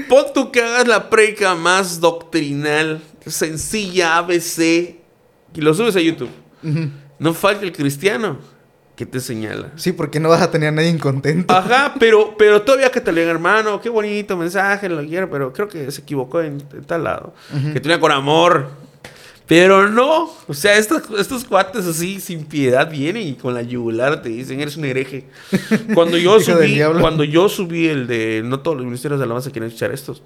Pon tú que hagas la predica más doctrinal, sencilla, ABC, y lo subes a YouTube. Ujú. No falta el cristiano que te señala. Sí, porque no vas a tener a nadie incontento. Ajá, pero, pero todavía que te le digan, hermano, qué bonito mensaje, lo quiero, pero creo que se equivocó en, en tal lado. Que tenía con amor. Pero no, o sea, estos, estos cuates así, sin piedad, vienen y con la yugular te dicen, eres un hereje. Cuando yo subí, cuando yo subí el de, no todos los ministerios de alabanza quieren escuchar estos,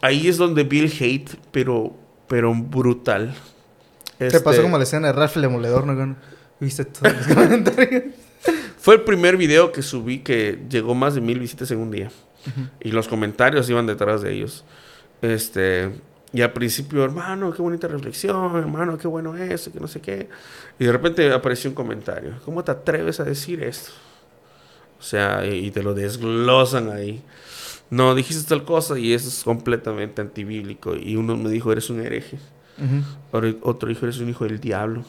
ahí es donde vi el hate, pero, pero brutal. Te Este, pasó como la escena de Ralph el Demoledor, ¿no? Viste todos los comentarios. Fue el primer video que subí que llegó más de mil visitas en un día. Y los comentarios iban detrás de ellos. Este, y al principio, hermano, qué bonita reflexión, hermano, qué bueno eso, que no sé qué. Y de repente apareció un comentario. ¿Cómo te atreves a decir esto? O sea, y, te lo desglosan ahí. No, dijiste tal cosa y eso es completamente antibíblico. Y uno me dijo, eres un hereje. Ahora Otro hijo, eres un hijo del diablo.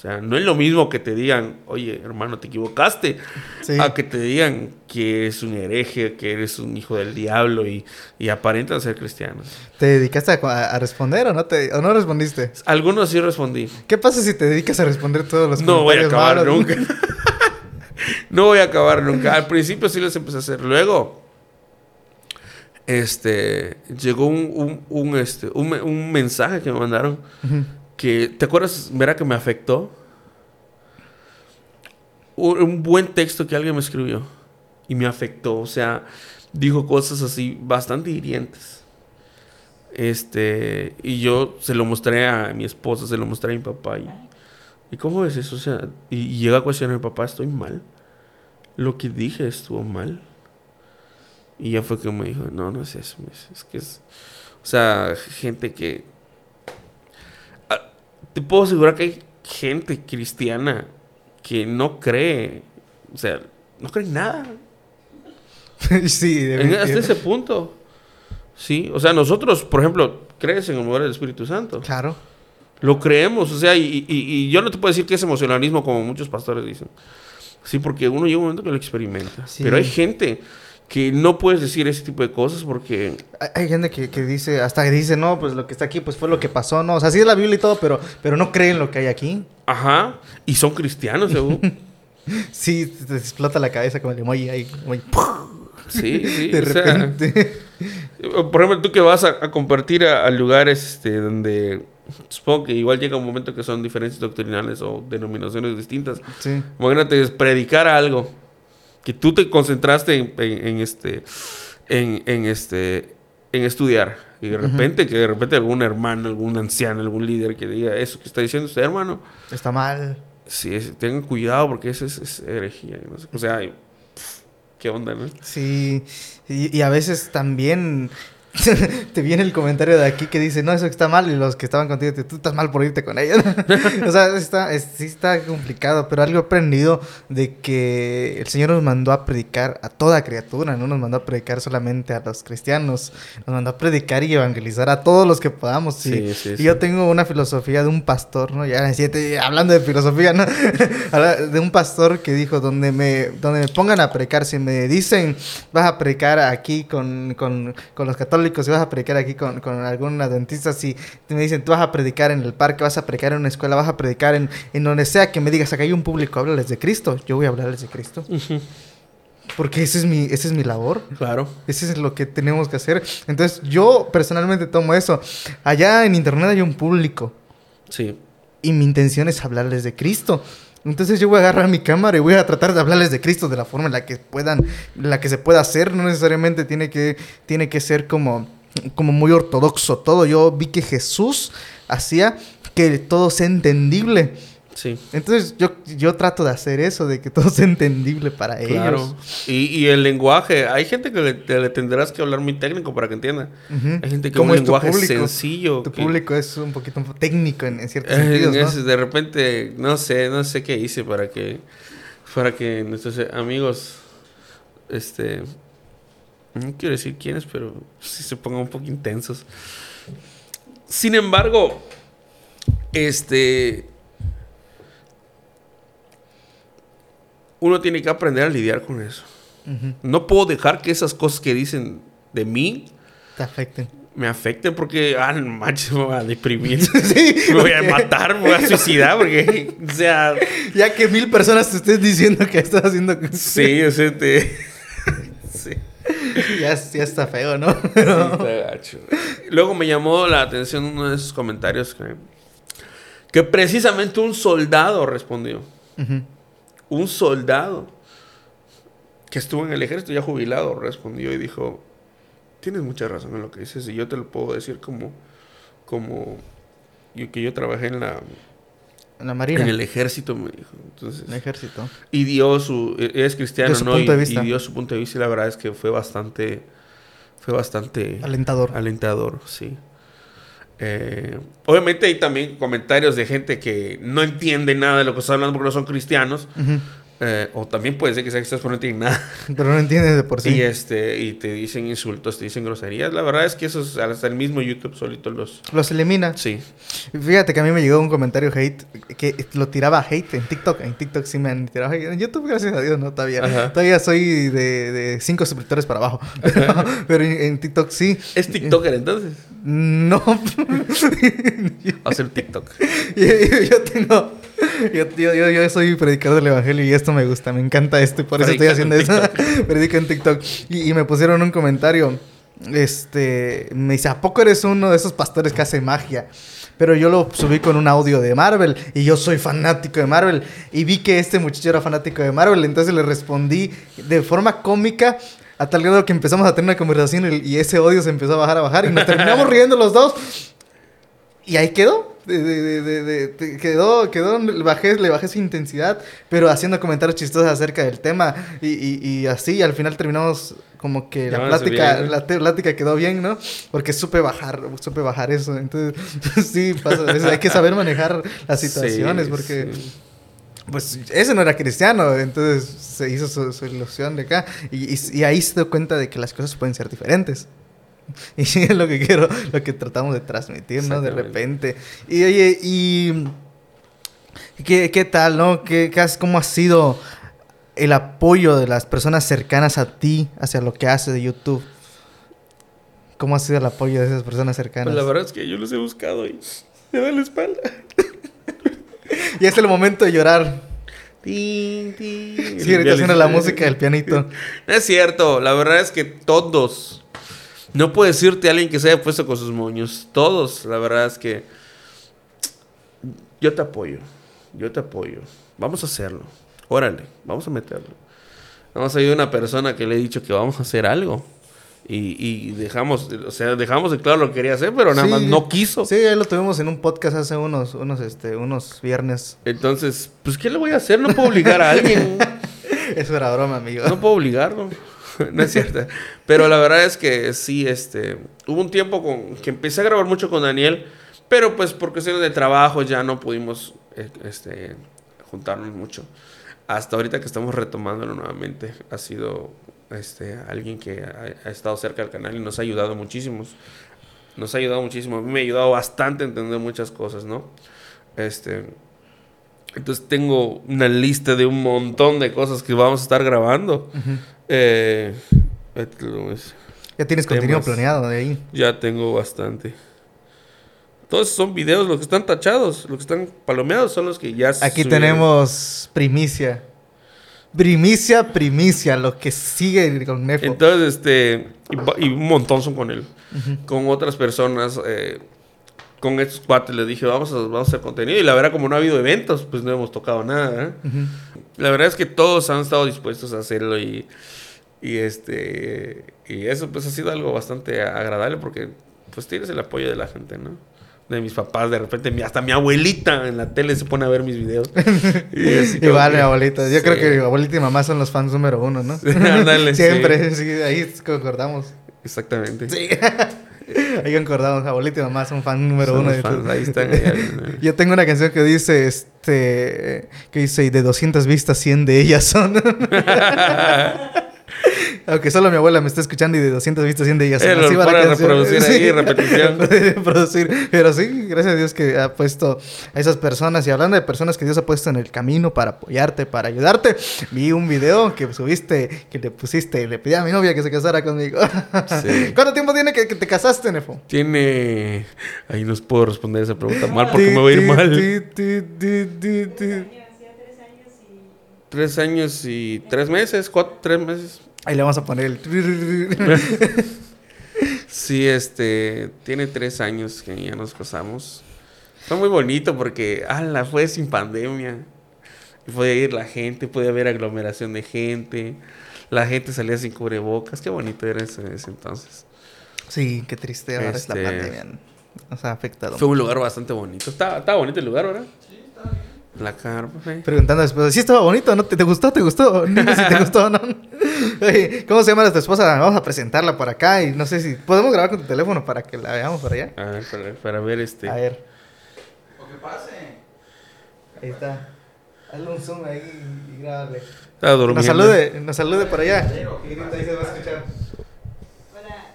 O sea, no es lo mismo que te digan, oye, hermano, te equivocaste, Sí. a que te digan que eres un hereje, que eres un hijo del diablo y, y aparentan ser cristianos. ¿Te dedicaste a, a responder o no, te, o no respondiste? Algunos sí respondí. ¿Qué pasa si te dedicas a responder todos los No voy a acabar malos? nunca. no voy a acabar nunca. Al principio sí les empecé a hacer. Luego, este, llegó un, un, un, este, un, un mensaje que me mandaron Ujú. Que, ¿te acuerdas, verá que me afectó? un, buen texto que alguien me escribió y me afectó. O sea, dijo cosas así bastante hirientes. Este, y yo se lo mostré a mi esposa, se lo mostré a mi papá. Y, ¿y cómo es eso? O sea, y, y llega a cuestionar, papá, estoy mal. Lo que dije estuvo mal. Y ya fue que me dijo, no, no es eso, es que es, o sea, gente que... Te puedo asegurar que hay gente cristiana que no cree, o sea, no cree en nada. sí, definitivamente. hasta ese punto. Sí, o sea, nosotros, por ejemplo, crees en el mover del Espíritu Santo. Claro. Lo creemos, o sea, y, y- y yo no te puedo decir que es emocionalismo como muchos pastores dicen. Sí, porque uno llega un momento que lo experimenta. Sí. Pero hay gente que no puedes decir ese tipo de cosas porque... Hay, gente que, que dice, hasta que dice, no, pues lo que está aquí, pues fue lo que pasó, ¿no? O sea, sí es la Biblia y todo, pero, pero no creen lo que hay aquí. Ajá, y son cristianos, según. Sí, te, explota la cabeza como el emoji ahí. emoji, Sí, sí. de sea, repente. por ejemplo, tú que vas a, a compartir a, a lugares este, donde supongo que igual llega un momento que son diferencias doctrinales o denominaciones distintas. sí. Imagínate es predicar algo que tú te concentraste en, en- en este en, en este en estudiar y de repente que de repente algún hermano, algún anciano, algún líder que diga eso que está diciendo usted, hermano, Está mal. sí, es- tengan cuidado porque eso es, es herejía, no sé, o sea, y, qué onda, ¿no? Sí. Y, y a veces también te viene el comentario de aquí que dice, no, eso está mal. Y los que estaban contigo, tú estás mal por irte con ellos. o sea, está, es- sí está complicado. Pero algo he aprendido de que el Señor nos mandó a predicar a toda criatura. No nos mandó a predicar solamente a los cristianos. Nos mandó a predicar y evangelizar a todos los que podamos. Sí. Sí, sí, y sí. yo tengo una filosofía de un pastor, ¿no? Ya en siete, hablando de filosofía, ¿no? De un pastor que dijo, donde me, donde me pongan a predicar, si me dicen, vas a predicar aquí con, con, con los católicos, si vas a predicar aquí con, con algún adventista, si me dicen, tú vas a predicar en el parque, vas a predicar en una escuela, vas a predicar en, en donde sea que me digas, acá hay un público, háblales de Cristo, yo voy a hablarles de Cristo. Porque ese es mi, ese es mi labor. Claro. Ese es lo que tenemos que hacer. Entonces, yo personalmente tomo eso. Allá en internet hay un público Sí. y mi intención es hablarles de Cristo. Entonces yo voy a agarrar mi cámara y voy a tratar de hablarles de Cristo de la forma en la que puedan, la que se pueda hacer. No necesariamente tiene que, tiene que ser como, como muy ortodoxo todo. Yo vi que Jesús hacía que todo sea entendible. Sí. Entonces yo, yo trato de hacer eso, de que todo sea entendible para Claro. ellos. Y, y el lenguaje, hay gente que le, te- le tendrás que hablar muy técnico para que entienda. Ujú. Hay gente que ¿Cómo un es lenguaje público? sencillo. Tu que- público es un poquito técnico en, en ciertos Eh, sentidos, ¿no? es- de repente, no sé, no sé qué hice para que, para que nuestros amigos, este, no quiero decir quiénes, pero sí se pongan un poco intensos. Sin embargo, este, uno tiene que aprender a lidiar con eso. No puedo dejar que esas cosas que dicen de mí Te afecten. me afecten porque, ah, no manches, me voy a deprimir. sí, Me voy a matar, me voy a suicidar porque, o sea, Ya que mil personas te estén diciendo que estás haciendo... sí, o sea, te... Sí, ya, ya está feo, ¿no? sí, está gacho. Luego me llamó la atención uno de esos comentarios que, que precisamente un soldado respondió. Ujú. Un soldado que estuvo en el ejército ya jubilado respondió y dijo, tienes mucha razón en lo que dices y yo te lo puedo decir como, como, yo, que yo trabajé en la... En la marina. En el ejército, me dijo. Entonces, En el ejército. Y dio su. Es cristiano, Dio ¿no? punto y, de vista. y dio su punto de vista y la verdad es que fue bastante. Fue bastante. Alentador. Alentador, sí. Eh, obviamente hay también comentarios de gente que no entiende nada de lo que está hablando porque no son cristianos. Eh, o también puede ser que sea cristianos pero no entienden nada. Pero no entiendes de por sí. Y, este, y te dicen insultos, te dicen groserías. La verdad es que eso es hasta el mismo YouTube solito los. Los elimina. Sí. Fíjate que a mí me llegó un comentario hate que lo tiraba hate en TikTok. En TikTok sí me han tirado hate. En YouTube, gracias a Dios, no todavía. Ajá. Todavía soy de, de cinco suscriptores para abajo. Pero, pero en, en TikTok sí. ¿Es TikToker entonces? No. Hacer TikTok. yo- yo tengo. Yo, yo, yo, yo soy predicador del evangelio y esto me gusta, me encanta esto y por eso estoy haciendo eso. Predico en TikTok. Y, y me pusieron un comentario. Este. Me dice, ¿a poco eres uno de esos pastores que hace magia? pero yo lo subí con un audio de Marvel y yo soy fanático de Marvel y vi que este muchacho era fanático de Marvel, entonces le respondí de forma cómica a tal grado que empezamos a tener una conversación y ese odio se empezó a bajar, a bajar y nos terminamos riendo los dos y ahí quedó. De- de- de- quedó, quedó, le bajé, le bajé su intensidad, pero haciendo comentarios chistosos acerca del tema y, y, y así al final terminamos como que la plática, la plática quedó bien, ¿no? Porque supe bajar, supe bajar eso. Entonces, sí, pasa, hay que saber manejar las situaciones Sí, porque... sí. Pues ese no era cristiano, entonces se hizo su, su ilusión de acá y, y- y ahí se dio cuenta de que las cosas pueden ser diferentes. Y es lo que quiero, lo que tratamos de transmitir, ¿no? De repente. Y oye, y ¿qué, qué tal, no? ¿Qué, qué has- ¿Cómo ha sido el apoyo de las personas cercanas a ti hacia lo que haces de YouTube? ¿Cómo ha sido el apoyo de esas personas cercanas? Pues la verdad es que yo los he buscado y me da la espalda. Y es el momento de llorar. Tin, tin. Sí, ahorita suena la música del pianito. No es cierto, la verdad es que todos. No puedo decirte a alguien que se haya puesto con sus moños. Todos, la verdad es que. Yo te apoyo. Yo te apoyo. Vamos a hacerlo. Órale, vamos a meterlo. Vamos a ir a una persona que le he dicho que vamos a hacer algo. Y, y dejamos, o sea, dejamos de claro lo que quería hacer, pero nada Sí. más no quiso. Sí, ahí lo tuvimos en un podcast hace unos, unos, este, unos viernes. Entonces, pues, ¿qué le voy a hacer? No puedo obligar a alguien. Eso era broma, amigo. No puedo obligarlo. No es cierto. Pero la verdad es que sí, este. Hubo un tiempo que empecé a grabar mucho con Daniel. Pero pues por cuestiones de trabajo ya no pudimos eh, este, juntarnos mucho. Hasta ahorita que estamos retomándolo nuevamente. Ha sido este, alguien que ha, ha estado cerca del canal y nos ha ayudado muchísimo. Nos ha ayudado muchísimo. Me ha ayudado bastante a entender muchas cosas, ¿no? Este. Entonces tengo una lista de un montón de cosas que vamos a estar grabando. Eh. Ya tienes contenido planeado de ahí. ya tengo bastante. Todos son videos, los que están tachados, los que están palomeados son los que ya se Aquí subieron. tenemos primicia. Primicia, primicia, lo que sigue con Nefo. Entonces, este, y un montón son con él. Con otras personas, eh, con estos cuates les dije, vamos a, vamos a hacer contenido. Y la verdad, como no ha habido eventos, pues no hemos tocado nada. ¿eh? Ujú. La verdad es que todos han estado dispuestos a hacerlo y, y este y eso pues ha sido algo bastante agradable porque pues tienes el apoyo de la gente, ¿no? De mis papás, de repente hasta mi abuelita en la tele se pone a ver mis videos. Y así que- mi abuelita. Yo Sí. creo que mi abuelita y mamá son los fans número uno, ¿no? Ándale, sí. Siempre, sí. ahí concordamos. Exactamente. Sí. ahí concordamos, abuelita y mamá son fan número Son uno. de fans, ahí están. ahí, Yo tengo una canción que dice, este, que dice, y de 200 vistas, 100 de ellas son. Aunque solo mi abuela me está escuchando y de 200 vistas, 100 de ellas. Eh, Así va la pone a canción. reproducir ahí, repetición. reproducir. Pero sí, gracias a Dios que ha puesto a esas personas. Y hablando de personas que Dios ha puesto en el camino para apoyarte, para ayudarte, vi un video que subiste, que le pusiste, le pedí a mi novia que se casara conmigo. Sí. ¿Cuánto tiempo tiene que, que te casaste, Nefo? Tiene. Ahí no puedo responder esa pregunta mal porque me voy a ir mal. Tres años y tres meses, cuatro, tres meses. Ahí le vamos a poner el... Sí, este, tiene tres años que ya nos casamos. Fue muy bonito porque, ala, fue sin pandemia. Y podía ir la gente, podía haber aglomeración de gente. La gente salía sin cubrebocas. Qué bonito era ese, ese entonces. Sí, qué triste ahora es la Este- pandemia. Nos ha afectado. Fue un lugar bastante bonito. Estaba, estaba bonito el lugar, ¿verdad? Sí, estaba bien. La carpa, sí. Preguntando después, ¿sí estaba bonito? ¿No? ¿Te, te gustó? ¿Te gustó? Dime si te gustó o no. Oye, ¿Cómo se llama tu esposa? Vamos a presentarla por acá y no sé si... ¿Podemos grabar con tu teléfono para que la veamos por allá? A ver, para, para ver este. A ver, O que pase. ahí está. Hazle un zoom ahí y grábale. Estaba durmiendo. Nos salude, nos salude por allá. Y grita, ahí se va a escuchar. Hola.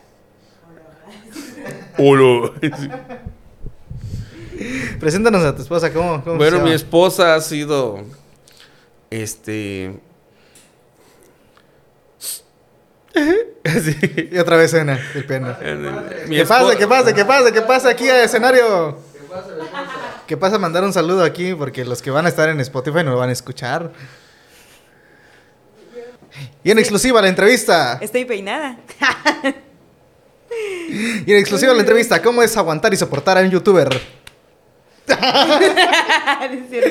Hola. Hola. Preséntanos a tu esposa, ¿cómo, cómo Bueno, se mi llama? esposa ha sido. Este. Sí. Y otra vez cena el piano. Mi ¿Qué pasa? ¿Qué pasa? ¿Qué pasa? ¿Qué pasa aquí al escenario? ¿Qué pasa, mi? ¿Qué pasa? Mandar un saludo aquí porque los que van a estar en Spotify no lo van a escuchar. Y en exclusiva la entrevista. Estoy peinada. Y en exclusiva la entrevista. ¿Cómo es aguantar y soportar a un youtuber? es cierto,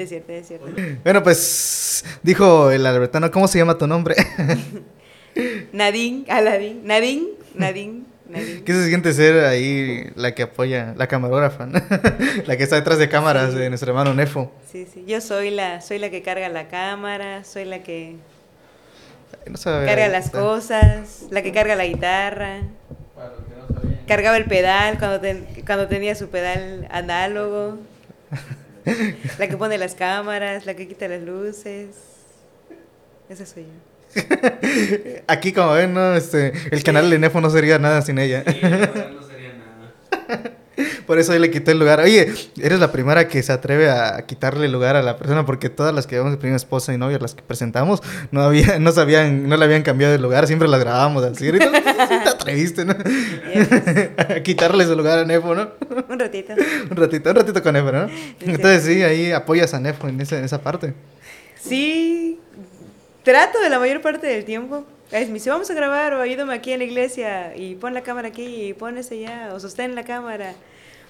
es cierto, es cierto. Bueno, pues dijo el albertano, ¿cómo se llama tu nombre? Nadine, Aladín, Nadine, Nadine, Nadine. ¿Qué se siente ser ahí la que apoya, la camarógrafa, ¿no? la que está detrás de cámaras Sí. de nuestro hermano Nefo? Sí, sí, yo soy la, soy la que carga la cámara, soy la que No sabe, carga las cosas, la que carga la guitarra, Para cargaba el pedal cuando, ten- cuando tenía su pedal análogo, la que pone las cámaras, la que quita las luces. Esa soy yo. Aquí, como ven, ¿no? Este, el canal de Nefo no sería nada sin ella. Sí, no sería nada. Por eso yo le quité el lugar. Oye, eres la primera que se atreve a quitarle lugar a la persona porque todas las que llevamos de primera esposa y novia, las que presentamos, no había, no sabían, no le habían cambiado de lugar, siempre las grabábamos así. Ahorita sí te atreviste, ¿no? a quitarle su lugar a Nefo, ¿no? Un ratito. Un ratito, un ratito con Nefo, ¿no? Entonces sí, ahí apoyas a Nefo en esa, en esa parte. Sí, trato de la mayor parte del tiempo. Es, me dice, vamos a grabar o ayúdame aquí en la iglesia y pon la cámara aquí y pon ese allá o sostén la cámara.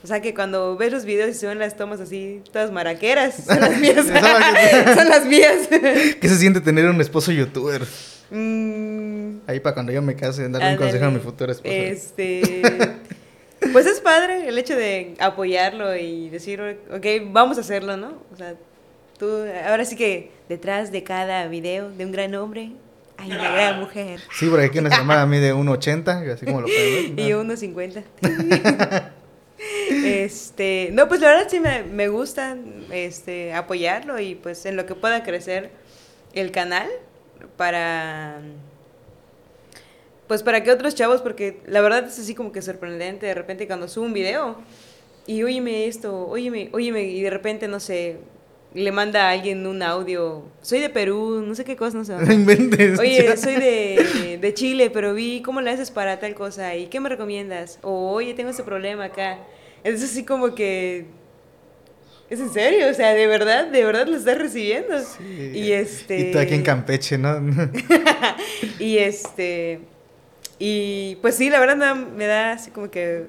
O sea que cuando ves los videos y se ven las tomas así, todas maraqueras, son las mías. Son las- mías. ¿Qué se siente tener un esposo youtuber? Mm, Ahí para cuando yo me case, darle un consejo a mi futura esposa. Este. Pues es padre el hecho de apoyarlo y decir, ok, vamos a hacerlo, ¿no? O sea, tú, ahora sí que detrás de cada video de un gran hombre hay una gran mujer. Sí, porque aquí nuestra hermana mide 1.80, así como lo pueden ver. Y unos 50. este, no, pues la verdad sí me, me gusta este, apoyarlo y pues en lo que pueda crecer el canal para pues para que otros chavos, porque la verdad es así como que sorprendente de repente cuando subo un video y óyeme esto, óyeme, óyeme, y de repente no sé, le manda a alguien un audio, soy de Perú, no sé qué cosa, no sé. No inventes. Oye, soy de, de Chile, pero vi cómo le haces para tal cosa y qué me recomiendas. O oye, tengo este problema acá. Es así como que es en serio, o sea, de verdad, de verdad lo estás recibiendo. Sí. Y este Y tú aquí en Campeche, ¿no? y este y pues sí, la verdad me da, me da así como que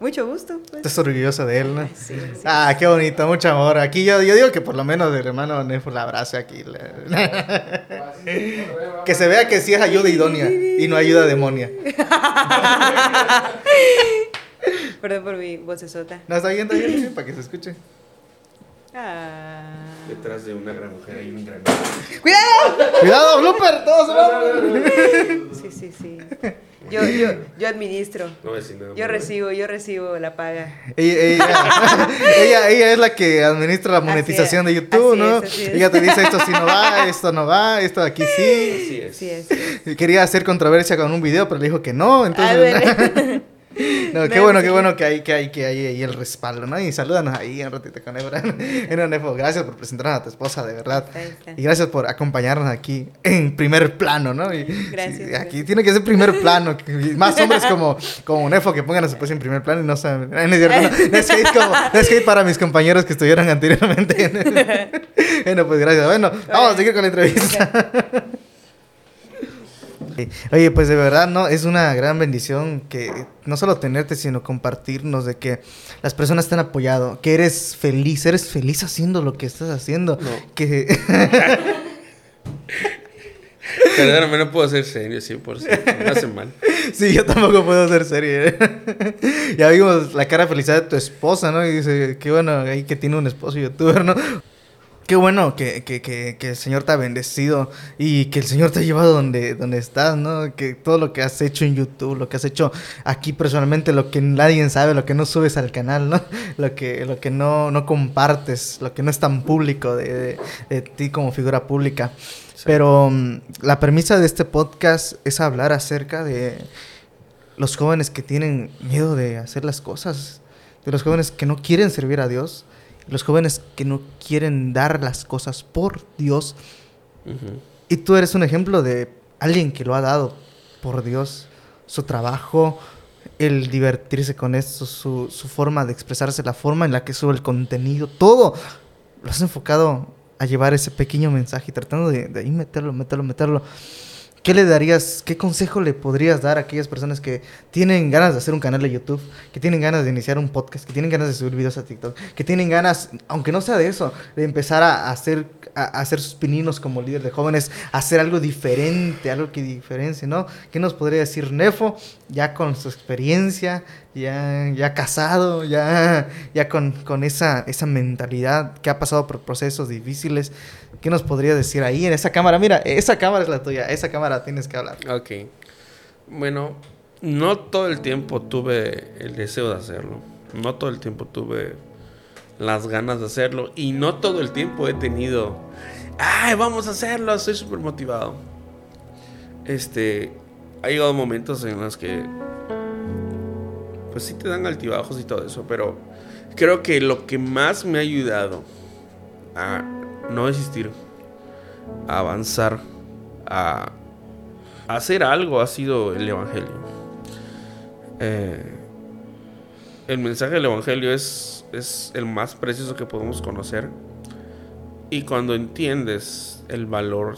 mucho gusto. pues. Estás orgullosa de él, ¿no? Sí, sí. Ah, qué bonito, mucho amor. Aquí yo, yo digo que por lo menos el hermano Nefo la abrace aquí. la- que se vea que sí es ayuda idónea y no ayuda demonia. Perdón por mi vocesota. No, está bien, está bien, para que se escuche. Ah. Detrás de una gran mujer hay un gran ¡Cuidado! ¡Cuidado, blooper! ¡Todos abajo! Sí, sí, sí. Yo, yo, yo administro. No nada. Yo recibo, yo recibo la paga. Ella, ella, ella, ella es la que administra la monetización de YouTube, así ¿no? es, así es. Ella te dice esto sí no va, esto no va, esto aquí sí. Así es. Sí, es. Quería hacer controversia con un video, pero le dijo que no, entonces... No, qué No, bueno, qué bueno que hay, que hay, que hay ahí el respaldo, ¿no? Y salúdanos ahí un ratito con Ebra. Bueno, Nefo, gracias por presentarnos a tu esposa, de verdad. Y gracias por acompañarnos aquí en primer plano, ¿no? Y, Gracias, sí, aquí tiene que ser primer plano. y Más hombres como, como Nefo que pongan a su esposa en primer plano y no saben. No, es hate como- no es hate para mis compañeros que estuvieron anteriormente. bueno, pues gracias. Bueno, vamos a seguir con la entrevista. Oye, pues de verdad, ¿no? Es una gran bendición que no solo tenerte, sino compartirnos de que las personas te han apoyado, que eres feliz, eres feliz haciendo lo que estás haciendo. No. Que Perdóname, no puedo ser serio 100%. Me hace mal. sí, yo tampoco puedo hacer serie. ya vimos la cara felicidad de tu esposa, ¿no? Y dice, qué bueno ahí que tiene un esposo youtuber, ¿no? Qué bueno que, que, que, que el Señor te ha bendecido y que el Señor te ha llevado donde, donde estás, ¿no? Que todo lo que has hecho en YouTube, lo que has hecho aquí personalmente, lo que nadie sabe, lo que no subes al canal, ¿no? Lo que, lo que no, no compartes, lo que no es tan público de, de- de ti como figura pública. Pero mm, la premisa de este podcast es hablar acerca de los jóvenes que tienen miedo de hacer las cosas, de los jóvenes que no quieren servir a Dios, los jóvenes que no quieren dar las cosas por Dios. Y tú eres un ejemplo de alguien que lo ha dado por Dios, su trabajo, el divertirse con esto, su, su forma de expresarse, la forma en la que sube el contenido, todo lo has enfocado a llevar ese pequeño mensaje y tratando de, de ahí meterlo, meterlo, meterlo. ¿Qué le darías, qué consejo le podrías dar a aquellas personas que tienen ganas de hacer un canal de YouTube, que tienen ganas de iniciar un podcast, que tienen ganas de subir videos a TikTok, que tienen ganas, aunque no sea de eso, de empezar a hacer, a, hacer sus pininos como líder de jóvenes, hacer algo diferente, algo que diferencie, ¿no? ¿Qué nos podría decir Nefo, ya con su experiencia, ya, ya casado, ya, ya con, con esa, esa mentalidad que ha pasado por procesos difíciles? ¿Qué nos podría decir ahí en esa cámara? Mira, esa cámara es la tuya, esa cámara tienes que hablar. Ok. Bueno, no todo el tiempo tuve el deseo de hacerlo. No todo el tiempo tuve las ganas de hacerlo. Y no todo el tiempo he tenido. ¡Ay, vamos a hacerlo! Estoy súper motivado. Este. Ha llegado momentos en los que. Pues sí te dan altibajos y todo eso. Pero creo que lo que más me ha ayudado a no desistir, a avanzar, a hacer algo ha sido el Evangelio. Eh, el mensaje del Evangelio es, es el más precioso que podemos conocer. Y cuando entiendes el valor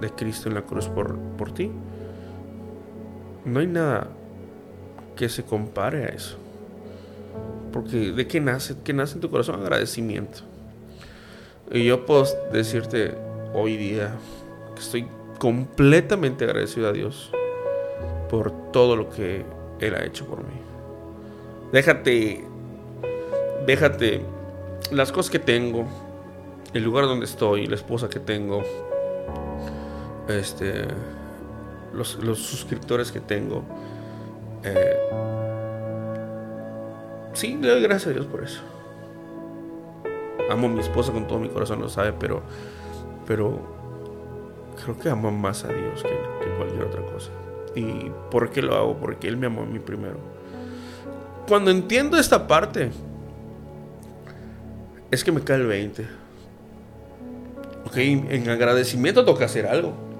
de Cristo en la cruz por, por ti, no hay nada que se compare a eso. Porque de qué nace, ¿Qué nace en tu corazón agradecimiento. Y yo puedo decirte hoy día que estoy completamente agradecido a Dios por todo lo que Él ha hecho por mí. Déjate, déjate las cosas que tengo, el lugar donde estoy, la esposa que tengo, este, los, los suscriptores que tengo. Eh, sí, le doy gracias a Dios por eso. Amo a mi esposa con todo mi corazón, lo sabe, pero, pero creo que amo más a Dios que, que cualquier otra cosa. ¿Y por qué lo hago? Porque Él me amó a mí primero. Cuando entiendo esta parte, es que me cae el 20. Ok, en agradecimiento toca hacer algo.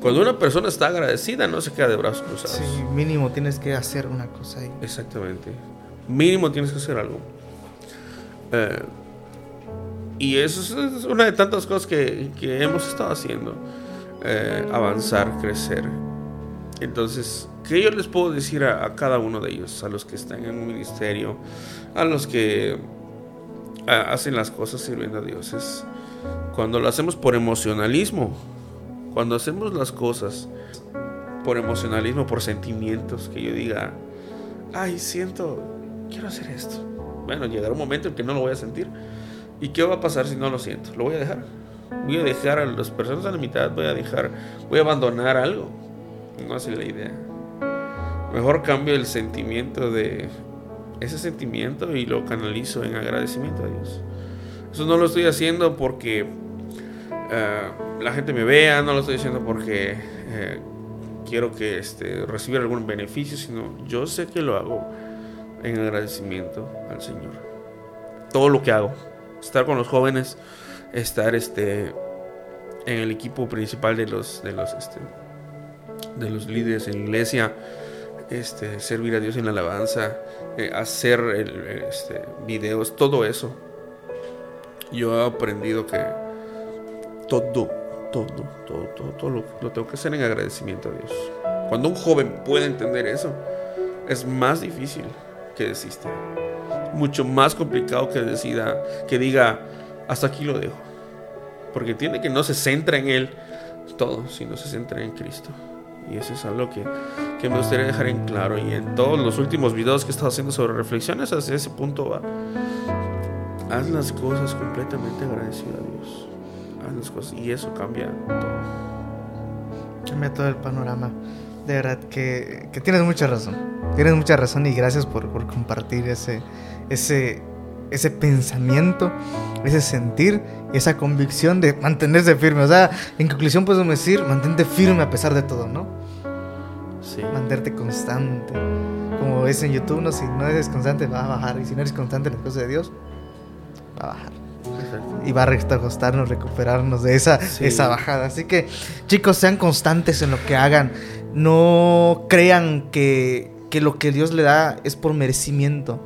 Cuando una persona está agradecida, no se queda de brazos cruzados. Sí, mínimo tienes que hacer una cosa ahí. Exactamente. Mínimo tienes que hacer algo. Eh, y eso es- una de tantas cosas que, que hemos estado haciendo. Eh, avanzar, crecer. Entonces, ¿qué yo les puedo decir a, a cada uno de ellos? A los que están en un ministerio, a los que a- hacen las cosas sirviendo a Dios. Es cuando lo hacemos por emocionalismo, cuando hacemos las cosas por emocionalismo, por sentimientos, que yo diga, ay, siento, quiero hacer esto. Bueno, llegará un momento en que no lo voy a sentir. ¿Y qué va a pasar si no lo siento? Lo voy a dejar. Voy a dejar a las personas a la mitad, voy a dejar, voy a abandonar algo. No es la idea. Mejor cambio el sentimiento de ese sentimiento y lo canalizo en agradecimiento a Dios. Eso no lo estoy haciendo porque eh, la gente me vea, no lo estoy haciendo porque eh, quiero que este, recibir algún beneficio, sino yo sé que lo hago en agradecimiento al Señor. Todo lo que hago, estar con los jóvenes, estar este, en el equipo principal de los, de los, este, de los líderes en la iglesia, este, servir a Dios en la alabanza, eh, hacer este, videos, todo eso. Yo he aprendido que todo, todo, todo, todo, todo lo, lo tengo que hacer en agradecimiento a Dios. Cuando un joven puede entender eso, es más difícil que desista. Mucho más complicado que decida, que diga, hasta aquí lo dejo. Porque tiene que no se centra en él todo, sino se centra en Cristo. Y eso es algo que, que me gustaría dejar en claro. Y en todos los últimos videos que he estado haciendo sobre reflexiones, hacia ese punto va. Haz las cosas completamente agradecido a Dios. Haz las cosas y eso cambia todo. Cambia todo el panorama. De verdad que, que tienes mucha razón. Tienes mucha razón y gracias por, por compartir ese, ese, ese pensamiento, ese sentir esa convicción de mantenerse firme. O sea, en conclusión podemos decir, mantente firme a pesar de todo, ¿no? Sí. Mantenerte constante. Como ves en YouTube, ¿no? si no eres constante va a bajar. Y si no eres constante en las cosas de Dios, va a bajar Exacto. y va a recostarnos, recuperarnos de esa, Sí. esa bajada. Así que, chicos, sean constantes en lo que hagan. No crean que, que lo que Dios le da es por merecimiento.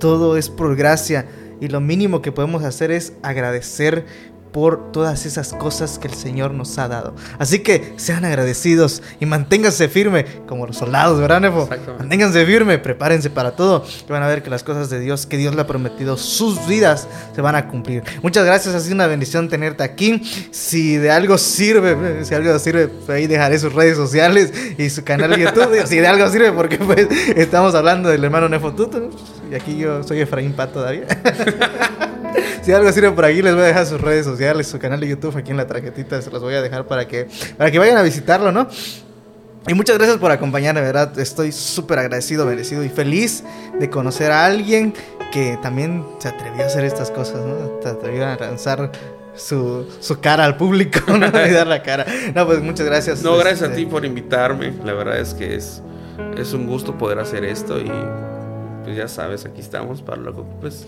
Todo es por gracia. Y lo mínimo que podemos hacer es agradecer por todas esas cosas que el Señor nos ha dado. Así que sean agradecidos y manténganse firme como los soldados, ¿verdad, Nefo? Manténganse firme, prepárense para todo. Que van a ver que las cosas de Dios, que Dios le ha prometido, sus vidas se van a cumplir. Muchas gracias, ha sido una bendición tenerte aquí. Si de algo sirve, si algo sirve, pues ahí dejaré sus redes sociales y su canal de YouTube. si de algo sirve, porque pues estamos hablando del hermano Nefo Tuto, ¿no? Y aquí yo soy Efraín Pat todavía. Si algo sirve por aquí, les voy a dejar sus redes sociales, su canal de YouTube aquí en la tarjetita, se los voy a dejar para que, para que vayan a visitarlo, ¿no? Y muchas gracias por acompañarme, verdad. Estoy súper agradecido, merecido y feliz de conocer a alguien que también se atrevió a hacer estas cosas, ¿no? Se atrevió a lanzar su, su cara al público, ¿no? Y dar la cara. No, pues muchas gracias. No, gracias a Este, ti por invitarme. La verdad es que es, es un gusto poder hacer esto y pues ya sabes, aquí estamos para lo que pues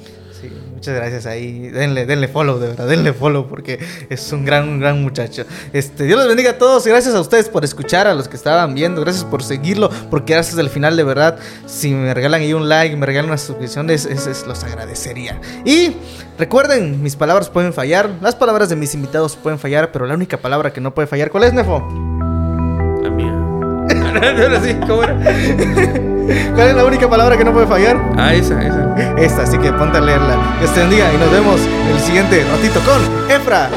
Sí, muchas gracias ahí. Denle, denle follow, de verdad, denle follow porque es un gran, un gran muchacho. Este, Dios los bendiga a todos. Gracias a ustedes por escuchar, a los que estaban viendo. Gracias por seguirlo, por quedarse hasta el final, de verdad. Si me regalan ahí un like, me regalan una suscripción, es, es- es- los agradecería. Y recuerden, mis palabras pueden fallar, las palabras de mis invitados pueden fallar, pero la única palabra que no puede fallar, ¿cuál es, Nefo? la mía. Sí, ¿cómo era? ¿Cuál es la única palabra que no puede fallar? Ah, esa, esa. Esta, así que ponte a leerla. Dios te bendiga y nos vemos el siguiente ratito con Efra.